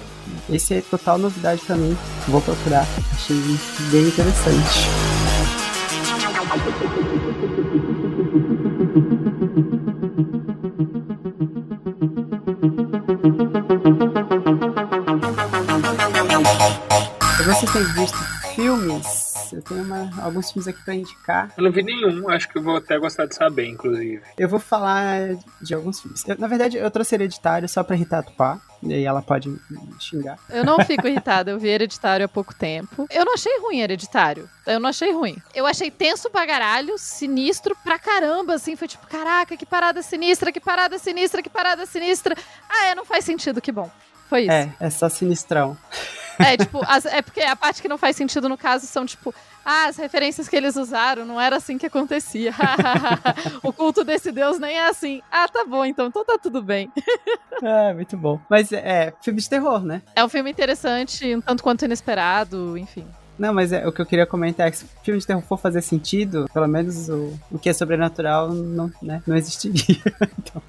Esse é total novidade para mim. Vou procurar. Achei bem interessante. Vocês têm visto filmes? Eu tenho uma, alguns filmes aqui pra indicar. Eu não vi nenhum, acho que eu vou até gostar de saber, inclusive. Eu vou falar de alguns filmes. Eu, na verdade, eu trouxe Hereditário só pra irritar a Tupá. E aí ela pode me xingar. Eu não fico irritada, eu vi Hereditário há pouco tempo. Eu não achei ruim Hereditário. Eu não achei ruim. Eu achei tenso pra caralho, sinistro pra caramba, assim. Foi tipo, caraca, que parada sinistra, que parada sinistra, que parada sinistra. Ah, é, não faz sentido, que bom. Foi isso. É, é só sinistrão. É, tipo, as, é porque a parte que não faz sentido no caso são, tipo, ah, as referências que eles usaram, não era assim que acontecia. o culto desse deus nem é assim. Ah, tá bom, então, então tá tudo bem. é, muito bom. Mas é, filme de terror, né? É um filme interessante, um tanto quanto inesperado, enfim. Não, mas é, o que eu queria comentar é que se o filme de terror for fazer sentido, pelo menos o, o que é sobrenatural não, né, não existiria. então,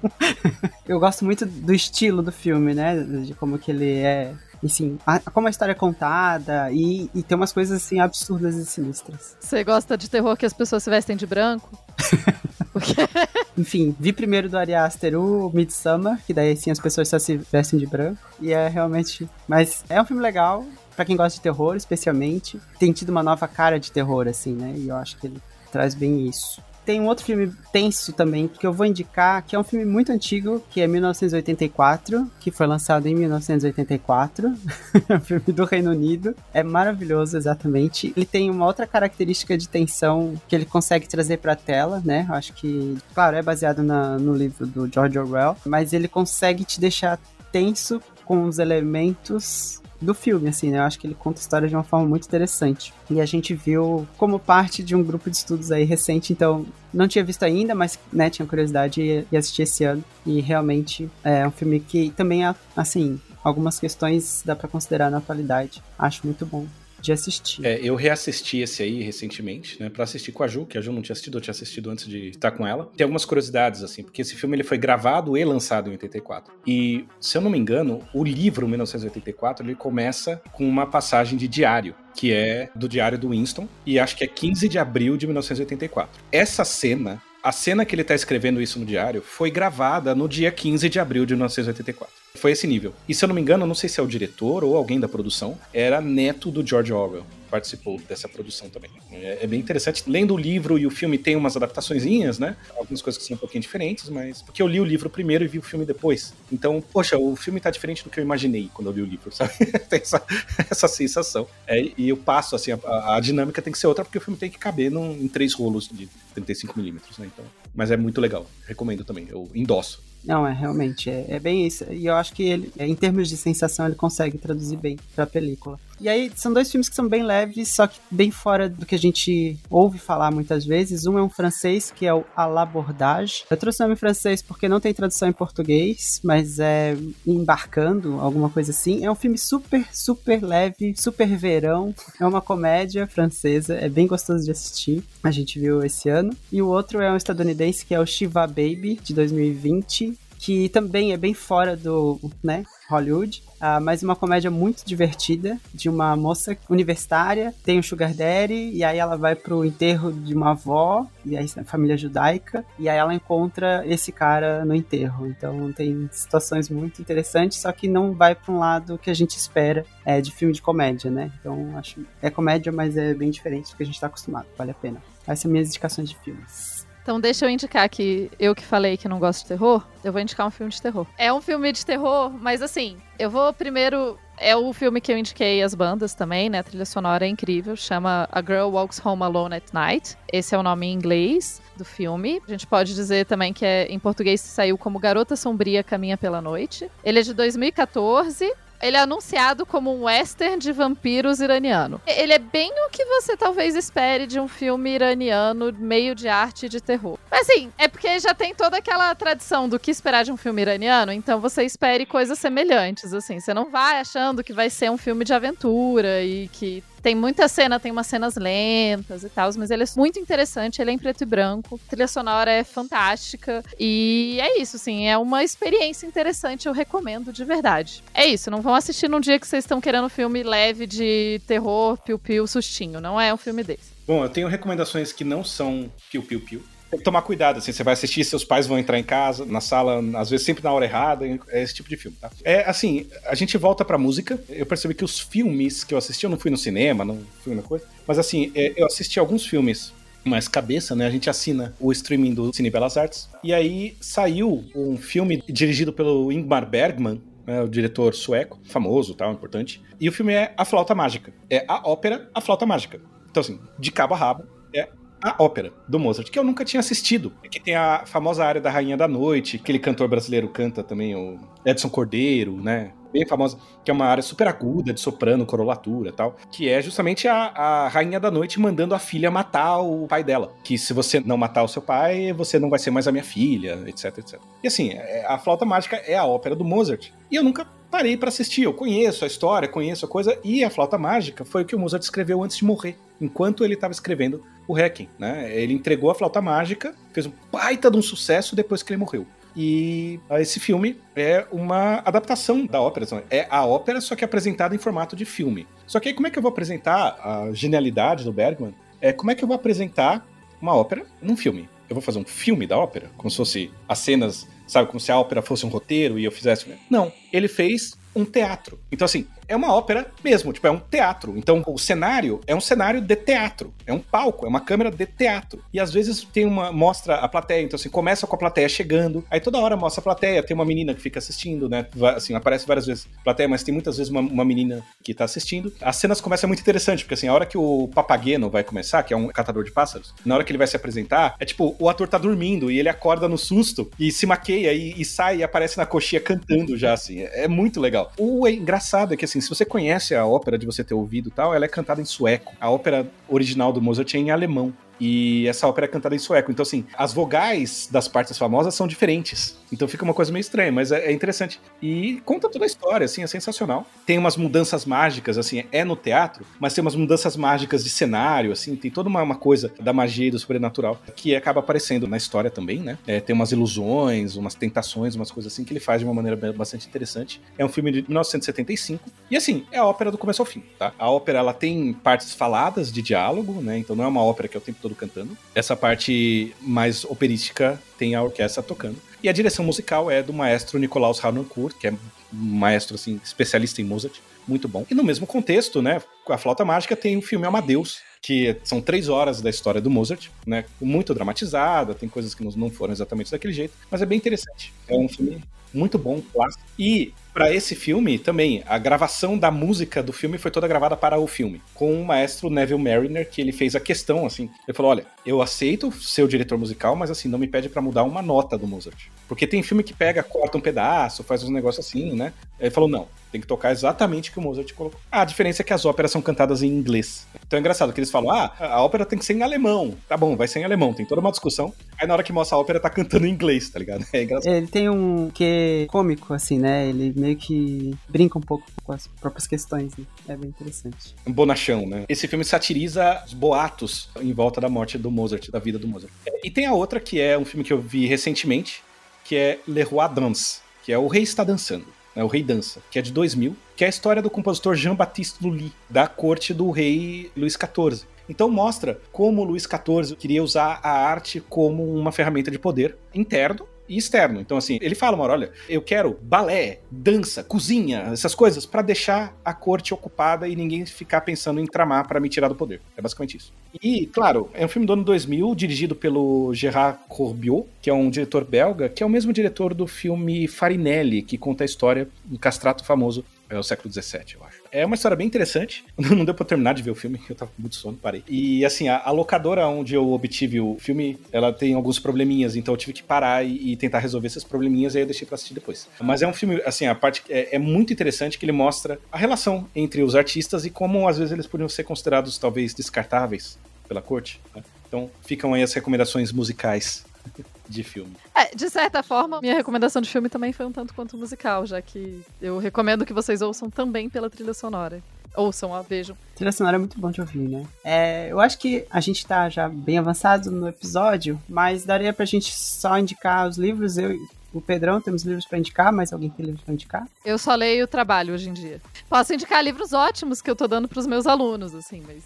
eu gosto muito do estilo do filme, né? De como que ele é enfim, a, como a história é contada e, e tem umas coisas assim absurdas e sinistras. Você gosta de terror que as pessoas se vestem de branco? Enfim, vi primeiro do Ari Aster o Midsummer, que daí assim as pessoas só se vestem de branco. E é realmente. Mas é um filme legal, para quem gosta de terror, especialmente. Tem tido uma nova cara de terror, assim, né? E eu acho que ele traz bem isso tem um outro filme tenso também, que eu vou indicar, que é um filme muito antigo, que é 1984, que foi lançado em 1984. é um filme do Reino Unido. É maravilhoso, exatamente. Ele tem uma outra característica de tensão que ele consegue trazer pra tela, né? Acho que, claro, é baseado na, no livro do George Orwell, mas ele consegue te deixar tenso com os elementos do filme, assim, né? Eu acho que ele conta história de uma forma muito interessante. E a gente viu como parte de um grupo de estudos aí recente, então não tinha visto ainda, mas né, tinha curiosidade e, e assisti esse ano. E realmente é um filme que também, assim, algumas questões dá para considerar na atualidade. Acho muito bom. De assistir. É, eu reassisti esse aí recentemente, né, pra assistir com a Ju, que a Ju não tinha assistido, eu tinha assistido antes de estar com ela. Tem algumas curiosidades, assim, porque esse filme ele foi gravado e lançado em 84. E, se eu não me engano, o livro 1984 ele começa com uma passagem de diário, que é do diário do Winston, e acho que é 15 de abril de 1984. Essa cena a cena que ele tá escrevendo isso no diário foi gravada no dia 15 de abril de 1984. Foi esse nível. E se eu não me engano, não sei se é o diretor ou alguém da produção, era neto do George Orwell. Participou dessa produção também. É, é bem interessante. Lendo o livro e o filme tem umas adaptaçõezinhas, né? Algumas coisas que são um pouquinho diferentes, mas. Porque eu li o livro primeiro e vi o filme depois. Então, poxa, o filme tá diferente do que eu imaginei quando eu li o livro, sabe? tem essa, essa sensação. É, e eu passo, assim, a, a, dinâmica tem que ser outra, porque o filme tem que caber num, em três rolos de 35mm, né? Então, mas é muito legal. Recomendo também. Eu endosso. Não, é realmente, é, é, bem isso. E eu acho que ele, em termos de sensação, ele consegue traduzir bem pra película. E aí, são dois filmes que são bem leves, só que bem fora do que a gente ouve falar muitas vezes. Um é um francês, que é o A l'Abordage. Eu trouxe o nome francês porque não tem tradução em português, mas é embarcando, alguma coisa assim. É um filme super, super leve, super verão. É uma comédia francesa, é bem gostoso de assistir. A gente viu esse ano. E o outro é um estadunidense, que é o Shiva Baby, de 2020 que também é bem fora do, né, Hollywood, uh, mas uma comédia muito divertida de uma moça universitária, tem um sugar daddy, e aí ela vai pro enterro de uma avó, e aí família judaica, e aí ela encontra esse cara no enterro. Então tem situações muito interessantes, só que não vai para um lado que a gente espera é, de filme de comédia, né? Então acho é comédia, mas é bem diferente do que a gente tá acostumado, vale a pena. Essas são minhas indicações de filmes. Então deixa eu indicar que eu que falei que não gosto de terror, eu vou indicar um filme de terror. É um filme de terror, mas assim, eu vou primeiro é o filme que eu indiquei as bandas também, né? A trilha sonora é incrível, chama A Girl Walks Home Alone at Night. Esse é o nome em inglês do filme. A gente pode dizer também que é, em português saiu como Garota Sombria Caminha pela Noite. Ele é de 2014 ele é anunciado como um western de vampiros iraniano. Ele é bem o que você talvez espere de um filme iraniano meio de arte de terror. Mas assim, é porque já tem toda aquela tradição do que esperar de um filme iraniano, então você espere coisas semelhantes, assim. Você não vai achando que vai ser um filme de aventura e que tem muita cena, tem umas cenas lentas e tal, mas ele é muito interessante, ele é em preto e branco. A trilha sonora é fantástica. E é isso, assim, é uma experiência interessante, eu recomendo de verdade. É isso, não vão assistir num dia que vocês estão querendo um filme leve de terror, piu-piu, sustinho. Não é um filme desse. Bom, eu tenho recomendações que não são piu-piu-piu tem que tomar cuidado, assim, você vai assistir, seus pais vão entrar em casa, na sala, às vezes sempre na hora errada, é esse tipo de filme, tá? É, assim, a gente volta pra música, eu percebi que os filmes que eu assisti, eu não fui no cinema, não fui na coisa, mas assim, é, eu assisti alguns filmes mais cabeça, né? A gente assina o streaming do Cine Belas Artes, e aí saiu um filme dirigido pelo Ingmar Bergman, né, o diretor sueco, famoso, tal, importante, e o filme é A Flauta Mágica, é a ópera A Flauta Mágica. Então, assim, de cabo a rabo, é a ópera do Mozart, que eu nunca tinha assistido. Que tem a famosa área da Rainha da Noite, aquele cantor brasileiro canta também, o Edson Cordeiro, né? Bem famosa, que é uma área super aguda, de soprano, corolatura tal, que é justamente a, a Rainha da Noite mandando a filha matar o pai dela. Que se você não matar o seu pai, você não vai ser mais a minha filha, etc, etc. E assim, é, a Flauta Mágica é a ópera do Mozart. E eu nunca parei para assistir. Eu conheço a história, conheço a coisa, e a Flauta Mágica foi o que o Mozart escreveu antes de morrer, enquanto ele estava escrevendo o Requiem, né? Ele entregou a Flauta Mágica, fez um baita de um sucesso depois que ele morreu. E esse filme é uma adaptação da ópera. É a ópera, só que apresentada em formato de filme. Só que aí, como é que eu vou apresentar a genialidade do Bergman? É, como é que eu vou apresentar uma ópera num filme? Eu vou fazer um filme da ópera? Como se fosse as cenas, sabe? Como se a ópera fosse um roteiro e eu fizesse. Não. Ele fez um teatro. Então, assim, é uma ópera mesmo, tipo, é um teatro. Então, o cenário é um cenário de teatro. É um palco, é uma câmera de teatro. E às vezes tem uma. mostra a plateia. Então, assim, começa com a plateia chegando. Aí toda hora mostra a plateia. Tem uma menina que fica assistindo, né? Assim, aparece várias vezes a plateia, mas tem muitas vezes uma, uma menina que tá assistindo. As cenas começam muito interessante, porque assim, a hora que o Papageno vai começar, que é um catador de pássaros, na hora que ele vai se apresentar, é tipo, o ator tá dormindo e ele acorda no susto e se maqueia e, e sai e aparece na coxinha cantando já, assim. É, é muito legal. O engraçado é que, assim, se você conhece a ópera de você ter ouvido tal, ela é cantada em sueco. A ópera original do Mozart é em alemão. E essa ópera é cantada em sueco. Então, assim, as vogais das partes famosas são diferentes. Então fica uma coisa meio estranha, mas é, é interessante. E conta toda a história, assim, é sensacional. Tem umas mudanças mágicas, assim, é no teatro, mas tem umas mudanças mágicas de cenário, assim, tem toda uma, uma coisa da magia e do sobrenatural que acaba aparecendo na história também, né? É, tem umas ilusões, umas tentações, umas coisas assim que ele faz de uma maneira bastante interessante. É um filme de 1975. E assim, é a ópera do começo ao fim, tá? A ópera ela tem partes faladas de diálogo, né? Então não é uma ópera que é o tempo todo cantando. Essa parte mais operística tem a orquestra tocando. E a direção musical é do maestro Nicolaus Harnoncourt, que é um maestro assim especialista em Mozart, muito bom. E no mesmo contexto, né, com a flauta mágica tem o filme Amadeus, que são três horas da história do Mozart, né? Muito dramatizada, tem coisas que não foram exatamente daquele jeito, mas é bem interessante. É um filme muito bom, clássico. E para esse filme também, a gravação da música do filme foi toda gravada para o filme, com o maestro Neville Mariner, que ele fez a questão assim. Ele falou: "Olha, eu aceito ser o diretor musical, mas assim, não me pede para mudar uma nota do Mozart". Porque tem filme que pega, corta um pedaço, faz uns negócios assim, né? Ele falou: "Não, tem que tocar exatamente o que o Mozart colocou". a diferença é que as óperas são cantadas em inglês. Então é engraçado que eles falam: "Ah, a ópera tem que ser em alemão". Tá bom, vai ser em alemão, tem toda uma discussão. Aí na hora que mostra a ópera tá cantando em inglês, tá ligado? É engraçado. Ele tem um que cômico assim, né? Ele meio que brinca um pouco com as próprias questões, né? É bem interessante. Um bonachão, né? Esse filme satiriza os boatos em volta da morte do Mozart, da vida do Mozart. E tem a outra que é um filme que eu vi recentemente, que é Le Roi Danse, que é O Rei Está Dançando. É o Rei Dança, que é de 2000, que é a história do compositor Jean-Baptiste Lully, da corte do rei Luís XIV. Então mostra como Luís XIV queria usar a arte como uma ferramenta de poder interno e externo. Então, assim, ele fala, mano, olha, eu quero balé, dança, cozinha, essas coisas, para deixar a corte ocupada e ninguém ficar pensando em tramar para me tirar do poder. É basicamente isso. E, claro, é um filme do ano 2000, dirigido pelo Gerard Corbiot, que é um diretor belga, que é o mesmo diretor do filme Farinelli, que conta a história do castrato famoso é o século XVII, eu acho. É uma história bem interessante. Não deu pra terminar de ver o filme, eu tava com muito sono, parei. E assim, a, a, locadora onde eu obtive o filme, ela tem alguns probleminhas, então eu tive que parar e, e tentar resolver esses probleminhas, e aí eu deixei pra assistir depois. Mas é um filme, assim, a parte é, é, muito interessante que ele mostra a relação entre os artistas e como às vezes eles podiam ser considerados talvez descartáveis pela corte. Né? Então ficam aí as recomendações musicais de filme. É, de certa forma, minha recomendação de filme também foi um tanto quanto musical, já que eu recomendo que vocês ouçam também pela trilha sonora. Ouçam, ó, vejam. Trilha sonora é muito bom de ouvir, né? É, eu acho que a gente tá já bem avançado no episódio, mas daria pra gente só indicar os livros. Eu, o Pedrão, temos livros para indicar, mas alguém tem livros para indicar? Eu só leio o trabalho hoje em dia. Posso indicar livros ótimos que eu tô dando pros meus alunos, assim, mas.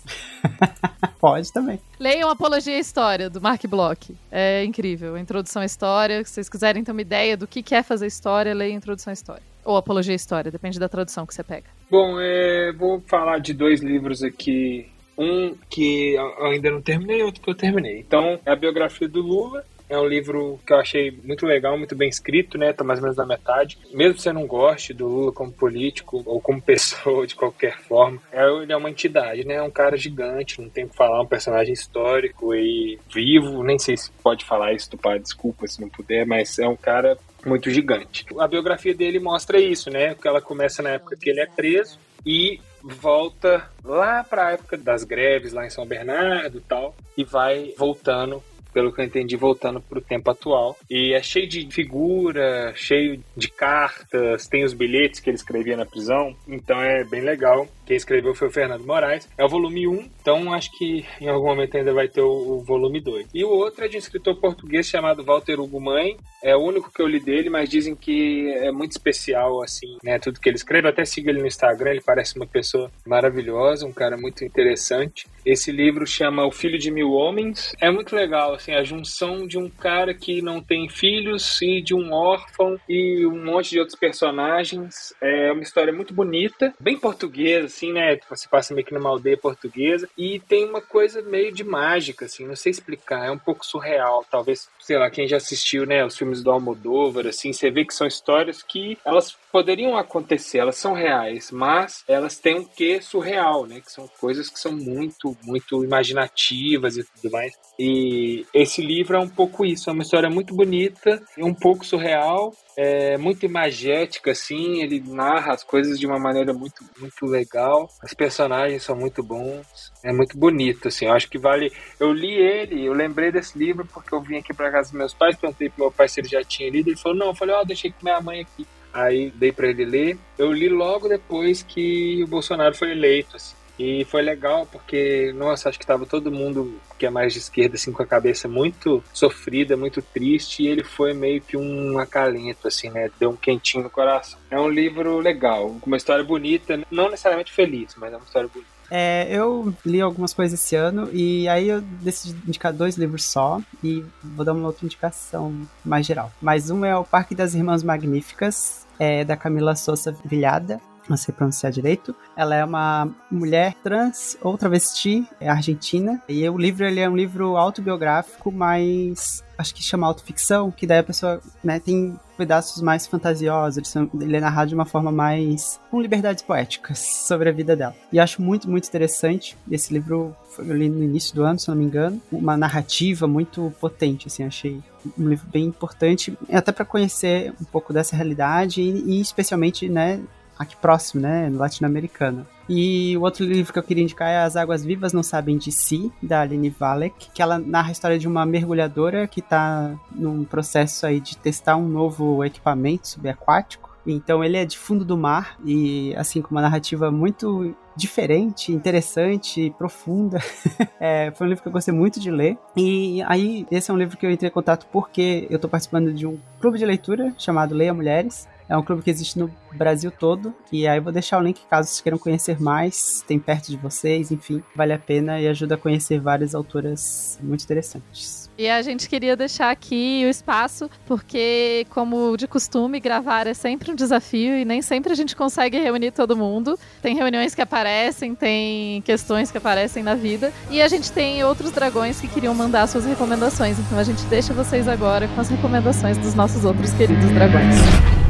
Pode também. Leiam Apologia à História, do Mark Bloch. É incrível. Introdução à História. Se vocês quiserem ter uma ideia do que é fazer história, leiam Introdução à História. Ou Apologia à História, depende da tradução que você pega. Bom, é, vou falar de dois livros aqui. Um que eu ainda não terminei, outro que eu terminei. Então, é a biografia do Lula, é um livro que eu achei muito legal, muito bem escrito, né? Tá mais ou menos na metade. Mesmo que você não goste do Lula como político ou como pessoa de qualquer forma, é, ele é uma entidade, né? É um cara gigante, não tem que falar, um personagem histórico e vivo. Nem sei se pode falar isso, tu pai, desculpa se não puder, mas é um cara muito gigante. A biografia dele mostra isso, né? Que ela começa na época que ele é preso e volta lá para a época das greves lá em São Bernardo e tal e vai voltando pelo que eu entendi, voltando para o tempo atual. E é cheio de figura, cheio de cartas, tem os bilhetes que ele escrevia na prisão, então é bem legal. Quem escreveu foi o Fernando Moraes. É o volume 1, então acho que em algum momento ainda vai ter o, o volume 2. E o outro é de um escritor português chamado Walter Hugo Mãe. É o único que eu li dele, mas dizem que é muito especial, assim, né? Tudo que ele escreve. Eu até sigo ele no Instagram, ele parece uma pessoa maravilhosa, um cara muito interessante. Esse livro chama O Filho de Mil Homens. É muito legal, assim, a junção de um cara que não tem filhos e de um órfão e um monte de outros personagens. É uma história muito bonita, bem portuguesa, assim né? Você passa meio que numa aldeia portuguesa e tem uma coisa meio de mágica, assim, não sei explicar, é um pouco surreal. Talvez, sei lá, quem já assistiu, né, os filmes do Almodóvar, assim, você vê que são histórias que elas poderiam acontecer, elas são reais, mas elas têm um quê surreal, né? Que são coisas que são muito, muito imaginativas e tudo mais. E esse livro é um pouco isso, é uma história muito bonita, um pouco surreal, é muito imagética, assim, ele narra as coisas de uma maneira muito, muito legal. Os personagens são muito bons, é muito bonito, assim. Eu acho que vale. Eu li ele, eu lembrei desse livro porque eu vim aqui para casa dos meus pais, perguntei pro meu pai se ele já tinha lido. Ele falou: Não, eu falei: Ó, oh, deixei com minha mãe aqui. Aí dei para ele ler. Eu li logo depois que o Bolsonaro foi eleito, assim. E foi legal porque, nossa, acho que tava todo mundo que é mais de esquerda, assim, com a cabeça muito sofrida, muito triste, e ele foi meio que um acalento, assim, né? Deu um quentinho no coração. É um livro legal, uma história bonita, não necessariamente feliz, mas é uma história bonita. É, eu li algumas coisas esse ano e aí eu decidi indicar dois livros só e vou dar uma outra indicação mais geral. Mas um é o Parque das Irmãs Magníficas, é, da Camila Souza Vilhada não sei pronunciar direito. Ela é uma mulher trans ou travesti, é argentina. E o livro ele é um livro autobiográfico, mas acho que chama autoficção, que daí a pessoa né, tem pedaços mais fantasiosos, ele é narrado de uma forma mais com liberdades poéticas sobre a vida dela. E acho muito, muito interessante. Esse livro foi eu no início do ano, se não me engano, uma narrativa muito potente, assim, achei um livro bem importante, até para conhecer um pouco dessa realidade e, e especialmente, né, aqui próximo, né, latino-americana. E o outro livro que eu queria indicar é As Águas Vivas Não Sabem de Si, da Aline Valek, que ela narra a história de uma mergulhadora que está num processo aí de testar um novo equipamento subaquático. Então ele é de fundo do mar e assim com uma narrativa muito diferente, interessante, profunda. é, foi um livro que eu gostei muito de ler. E aí esse é um livro que eu entrei em contato porque eu estou participando de um clube de leitura chamado Leia Mulheres. É um clube que existe no Brasil todo. E aí eu vou deixar o link caso vocês queiram conhecer mais. Tem perto de vocês, enfim. Vale a pena e ajuda a conhecer várias autoras muito interessantes. E a gente queria deixar aqui o espaço, porque, como de costume, gravar é sempre um desafio e nem sempre a gente consegue reunir todo mundo. Tem reuniões que aparecem, tem questões que aparecem na vida. E a gente tem outros dragões que queriam mandar suas recomendações. Então a gente deixa vocês agora com as recomendações dos nossos outros queridos dragões.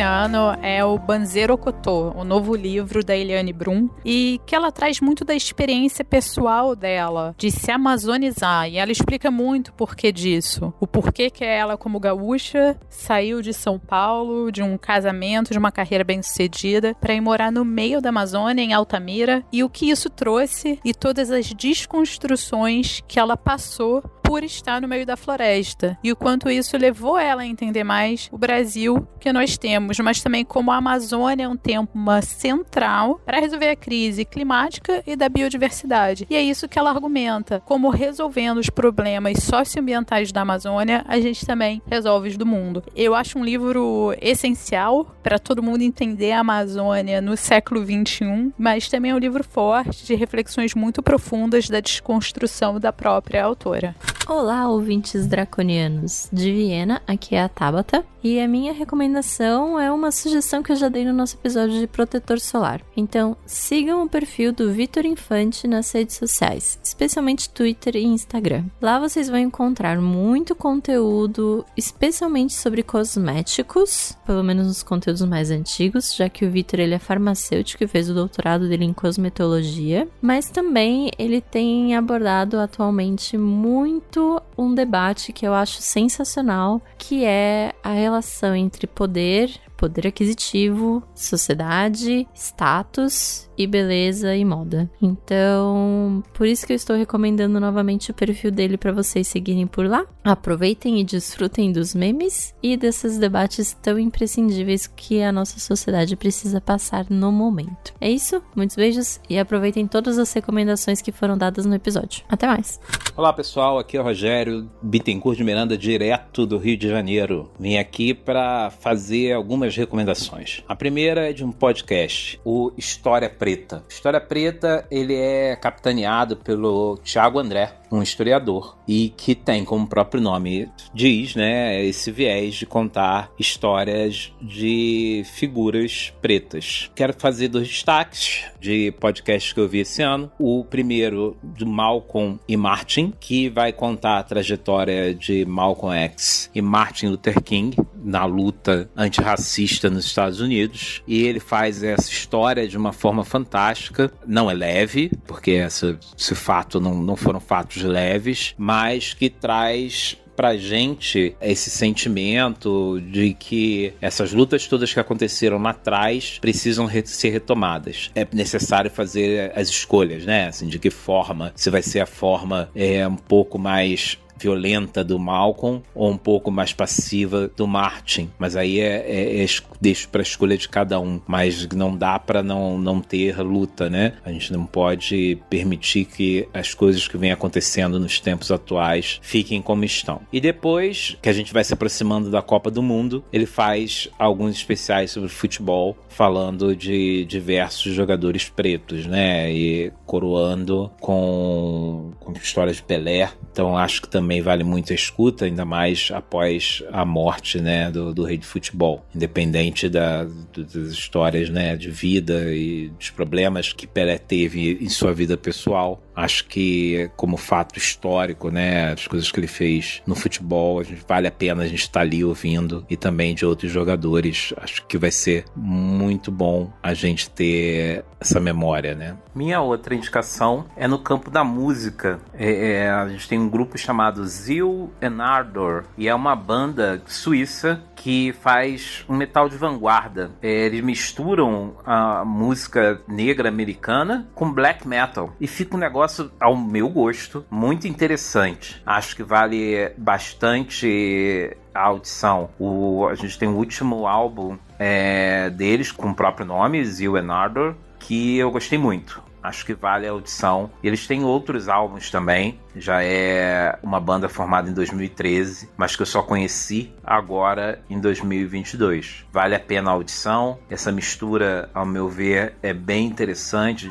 Esse ano é o Banzeiro Okotô, o novo livro da Eliane Brum, e que ela traz muito da experiência pessoal dela, de se amazonizar, e ela explica muito o porquê disso. O porquê que ela, como gaúcha, saiu de São Paulo, de um casamento, de uma carreira bem-sucedida, para ir morar no meio da Amazônia, em Altamira, e o que isso trouxe e todas as desconstruções que ela passou por estar no meio da floresta e o quanto isso levou ela a entender mais o Brasil que nós temos, mas também como a Amazônia é um tema central para resolver a crise climática e da biodiversidade. E é isso que ela argumenta, como resolvendo os problemas socioambientais da Amazônia, a gente também resolve os do mundo. Eu acho um livro essencial para todo mundo entender a Amazônia no século 21, mas também é um livro forte de reflexões muito profundas da desconstrução da própria autora. Olá, ouvintes draconianos. De Viena, aqui é a Tabata. E a minha recomendação é uma sugestão que eu já dei no nosso episódio de protetor solar. Então, sigam o perfil do Vitor Infante nas redes sociais, especialmente Twitter e Instagram. Lá vocês vão encontrar muito conteúdo, especialmente sobre cosméticos, pelo menos nos conteúdos mais antigos, já que o Vitor ele é farmacêutico e fez o doutorado dele em cosmetologia, mas também ele tem abordado atualmente muito itu um debate que eu acho sensacional, que é a relação entre poder, poder aquisitivo, sociedade, status e beleza e moda. Então, por isso que eu estou recomendando novamente o perfil dele para vocês seguirem por lá. Aproveitem e desfrutem dos memes e desses debates tão imprescindíveis que a nossa sociedade precisa passar no momento. É isso, muitos beijos e aproveitem todas as recomendações que foram dadas no episódio. Até mais. Olá, pessoal, aqui é o Rogério Bittencourt de Miranda, direto do Rio de Janeiro. Vim aqui para fazer algumas recomendações. A primeira é de um podcast, o História Preta. História Preta, ele é capitaneado pelo Thiago André, um historiador, e que tem, como o próprio nome diz, né, esse viés de contar histórias de figuras pretas. Quero fazer dois destaques de podcasts que eu vi esse ano. O primeiro, do Malcolm e Martin, que vai contar a trajetória de Malcolm X e Martin Luther King na luta antirracista nos Estados Unidos. E ele faz essa história de uma forma fantástica. Não é leve, porque essa, esse fato não, não foram fatos leves, mas que traz pra gente esse sentimento de que essas lutas todas que aconteceram lá atrás precisam re ser retomadas. É necessário fazer as escolhas, né? Assim, de que forma, se vai ser a forma é, um pouco mais violenta do Malcolm ou um pouco mais passiva do Martin. Mas aí é, é, é deixo para escolha de cada um. Mas não dá para não, não ter luta, né? A gente não pode permitir que as coisas que vêm acontecendo nos tempos atuais fiquem como estão. E depois que a gente vai se aproximando da Copa do Mundo, ele faz alguns especiais sobre futebol, falando de diversos jogadores pretos, né? E coroando com, com histórias de Pelé. Então acho que também também vale muito a escuta, ainda mais após a morte né, do, do rei de futebol. Independente da, das histórias né, de vida e dos problemas que Pelé teve em sua vida pessoal, acho que como fato histórico, né, as coisas que ele fez no futebol, vale a pena a gente estar tá ali ouvindo e também de outros jogadores. Acho que vai ser muito bom a gente ter essa memória, né? Minha outra indicação é no campo da música. É, é, a gente tem um grupo chamado Zil and Ardor e é uma banda suíça que faz um metal de vanguarda. É, eles misturam a música negra americana com black metal e fica um negócio, ao meu gosto, muito interessante. Acho que vale bastante a audição. O, a gente tem o último álbum é, deles com o próprio nome, Zil and Ardor, que eu gostei muito. Acho que vale a audição. Eles têm outros álbuns também. Já é uma banda formada em 2013, mas que eu só conheci agora em 2022. Vale a pena a audição. Essa mistura, ao meu ver, é bem interessante.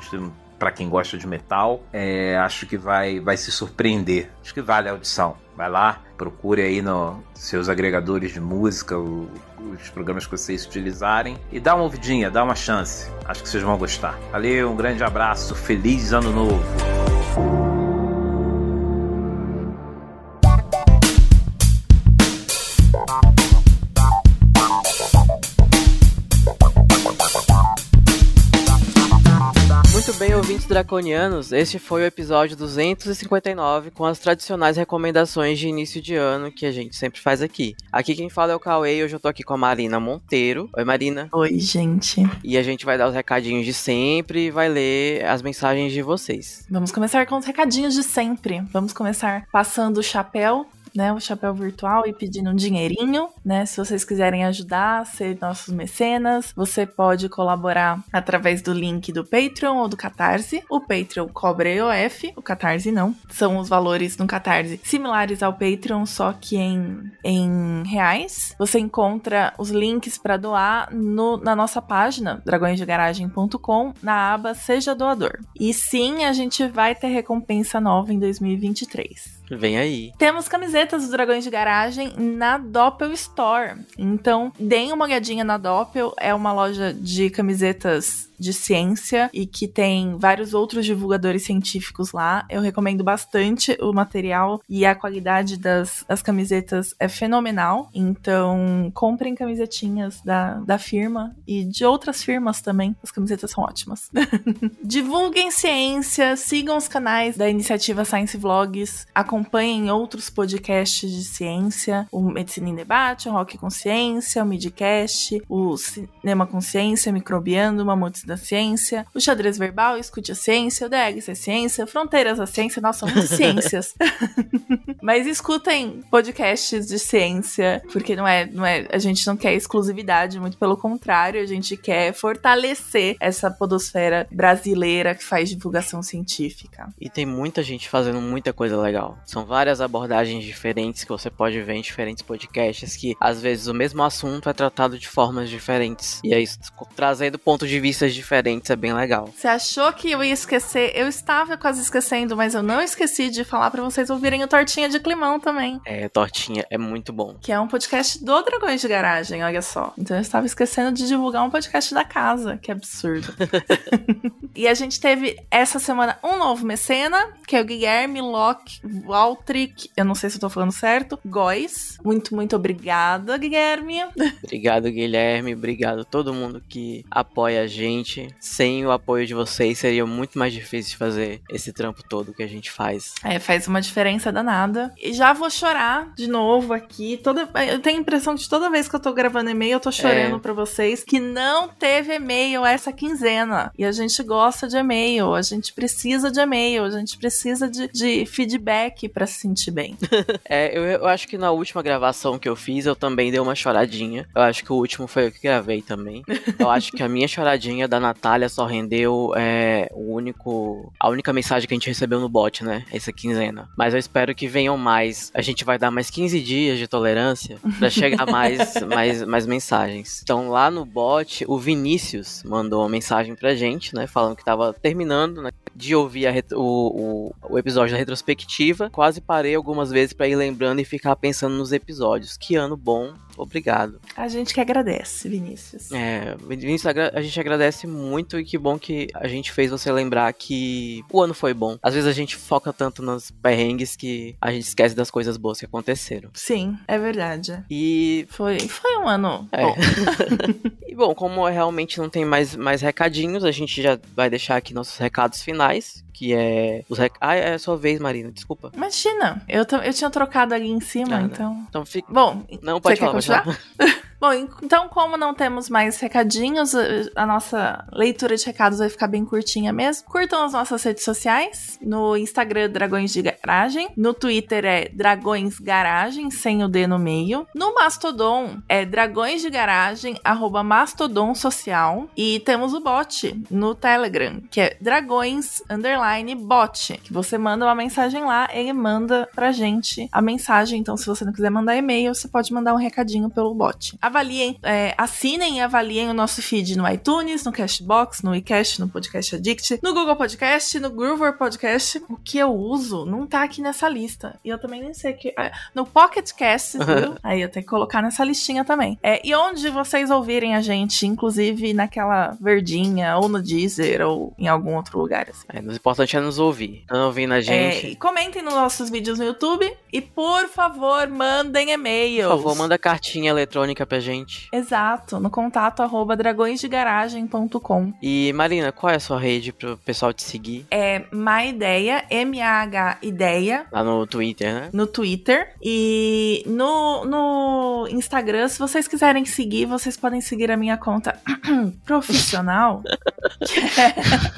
Para quem gosta de metal, é, acho que vai, vai se surpreender. Acho que vale a audição. Vai lá, procure aí nos seus agregadores de música, o, os programas que vocês utilizarem e dá uma ouvidinha, dá uma chance. Acho que vocês vão gostar. Valeu, um grande abraço, feliz ano novo! Bem, ouvintes draconianos, este foi o episódio 259 com as tradicionais recomendações de início de ano que a gente sempre faz aqui. Aqui quem fala é o Cauê e hoje eu tô aqui com a Marina Monteiro. Oi, Marina. Oi, gente. E a gente vai dar os recadinhos de sempre e vai ler as mensagens de vocês. Vamos começar com os recadinhos de sempre. Vamos começar passando o chapéu né, o chapéu virtual e pedindo um dinheirinho, né? Se vocês quiserem ajudar, ser nossos mecenas, você pode colaborar através do link do Patreon ou do Catarse. O Patreon cobra EOF, o Catarse não. São os valores no Catarse similares ao Patreon, só que em, em reais. Você encontra os links para doar no, na nossa página, dragõesdegaragem.com, na aba Seja Doador. E sim, a gente vai ter recompensa nova em 2023. Vem aí. Temos camisetas dos Dragões de Garagem na Doppel Store. Então, deem uma olhadinha na Doppel. É uma loja de camisetas de ciência e que tem vários outros divulgadores científicos lá. Eu recomendo bastante o material e a qualidade das, das camisetas é fenomenal. Então, comprem camisetinhas da, da firma e de outras firmas também. As camisetas são ótimas. Divulguem ciência, sigam os canais da iniciativa Science Vlogs, acompanhem outros podcasts de ciência, o Medicina em Debate, o Rock Consciência, o Midcast, o Cinema Consciência, Microbiando, Mamuts da ciência, o xadrez verbal, escute a ciência, o DEGS é ciência, fronteiras da ciência, nossa, muitas ciências. Mas escutem podcasts de ciência, porque não é, não é, a gente não quer exclusividade, muito pelo contrário, a gente quer fortalecer essa podosfera brasileira que faz divulgação científica. E tem muita gente fazendo muita coisa legal. São várias abordagens diferentes que você pode ver em diferentes podcasts, que às vezes o mesmo assunto é tratado de formas diferentes. E aí, trazendo pontos de vista diferentes é bem legal. Você achou que eu ia esquecer? Eu estava quase esquecendo, mas eu não esqueci de falar para vocês ouvirem o Tortinha de Climão também. É, Tortinha é muito bom. Que é um podcast do Dragões de Garagem, olha só. Então eu estava esquecendo de divulgar um podcast da casa, que absurdo. e a gente teve essa semana um novo mecena, que é o Guilherme Locke Waltrick, eu não sei se eu tô falando certo, Góis. Muito, muito obrigada, Guilherme. Obrigado, Guilherme. Obrigado a todo mundo que apoia a gente. Sem o apoio de vocês, seria muito mais difícil de fazer esse trampo todo que a gente faz. É, faz uma diferença danada. E já vou chorar de novo aqui. Toda, eu tenho a impressão que toda vez que eu tô gravando e-mail, eu tô chorando É. pra vocês que não teve e-mail essa quinzena. E a gente gosta de e-mail, a gente precisa de e-mail, a gente precisa de, de feedback pra se sentir bem. É, eu, eu acho que na última gravação que eu fiz, eu também dei uma choradinha. Eu acho que o último foi eu que gravei também. Eu acho que a minha choradinha da Natália só rendeu é, o único. A única mensagem que a gente recebeu no bot, né? Essa quinzena. Mas eu espero que venham mais. A gente vai dar mais 15 dias de tolerância pra chegar mais, mais, mais mensagens. Então lá no bot, o Vinícius mandou uma mensagem pra gente, né? Falando que tava terminando né, de ouvir ret- o, o, o episódio da retrospectiva. Quase parei algumas vezes pra ir lembrando e ficar pensando nos episódios. Que ano bom, obrigado. A gente que agradece, Vinícius. É, Vinícius, a gente agradece muito e que bom que a gente fez você lembrar que o ano foi bom. Às vezes a gente foca tanto nos perrengues que a gente esquece das coisas boas que aconteceram. Sim, é verdade. E Foi, foi um ano. É. bom. E bom, como realmente não tem mais, mais recadinhos, a gente já vai deixar aqui nossos recados finais, que é os rec... Ah, é a sua vez, Marina, desculpa. Imagina, eu, eu tinha trocado ali em cima, Ah, né. então. Então fica. Bom, Não, pode falar, pode continuar? falar. Bom, en- então, como não temos mais recadinhos, a- a nossa leitura de recados vai ficar bem curtinha mesmo. Curtam as nossas redes sociais. No Instagram, Dragões de Garagem. No Twitter é Dragões Garagem, sem o D no meio. No Mastodon é Dragões de Garagem, arroba Mastodon Social. E temos o bot no Telegram, que é Dragões Underline Bot. Que você manda uma mensagem lá, ele manda pra gente a mensagem. Então, se você não quiser mandar e-mail, você pode mandar um recadinho pelo bot. Avaliem, é, assinem e avaliem o nosso feed no iTunes, no Cashbox, no iCast, no Podcast Addict, no Google Podcast, no Groover Podcast. O que eu uso não tá aqui nessa lista. E eu também nem sei que. é, no Pocket Cast, viu? Aí eu tenho que colocar nessa listinha também. É, e onde vocês ouvirem a gente, inclusive naquela verdinha, ou no Deezer, ou em algum outro lugar assim. É, o importante é nos ouvir. Estão ouvindo a É, gente. e comentem nos nossos vídeos no YouTube e, por favor, mandem e-mails. Por favor, manda cartinha eletrônica pra gente. Exato, no contato arroba dragõesdegaragem.com. E Marina, qual é a sua rede pro pessoal te seguir? É Maideia, M-A-H Ideia, Lá no Twitter, né? no Twitter. E no, no Instagram, se vocês quiserem seguir, vocês podem seguir a minha conta profissional, que é,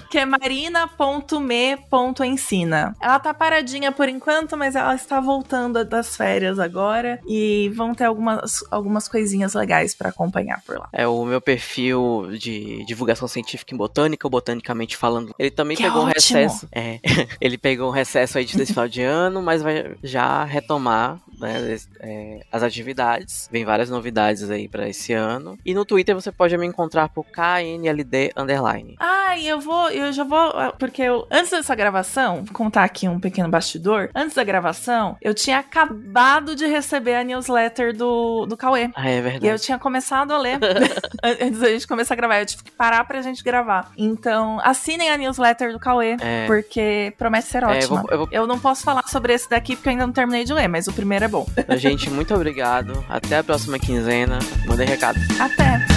que é marina.me.ensina. Ela tá paradinha por enquanto, mas ela está voltando das férias agora. E vão ter algumas, algumas coisinhas legais pra acompanhar por lá. É o meu perfil de divulgação científica em botânica, ou botanicamente falando. Ele também Que pegou um recesso. É, ele pegou um recesso aí desse final de ano, mas vai já retomar né, é, as atividades. Vem várias novidades aí pra esse ano. E no Twitter você pode me encontrar por KNLD underline. Ah, e eu vou, eu já vou, porque eu, antes dessa gravação, vou contar aqui um pequeno bastidor. Antes da gravação, eu tinha acabado de receber a newsletter do, do Cauê. Ah, é E eu verdade. tinha começado a ler antes da gente começar a gravar. Eu tive que parar pra gente gravar. Então, assinem a newsletter do Cauê, É. porque promete ser É, eu ótima. vou- eu vou- Eu não posso falar sobre esse daqui porque eu ainda não terminei de ler, mas o primeiro é bom. Gente, muito obrigado. Até a próxima quinzena. Mandei recado. Até!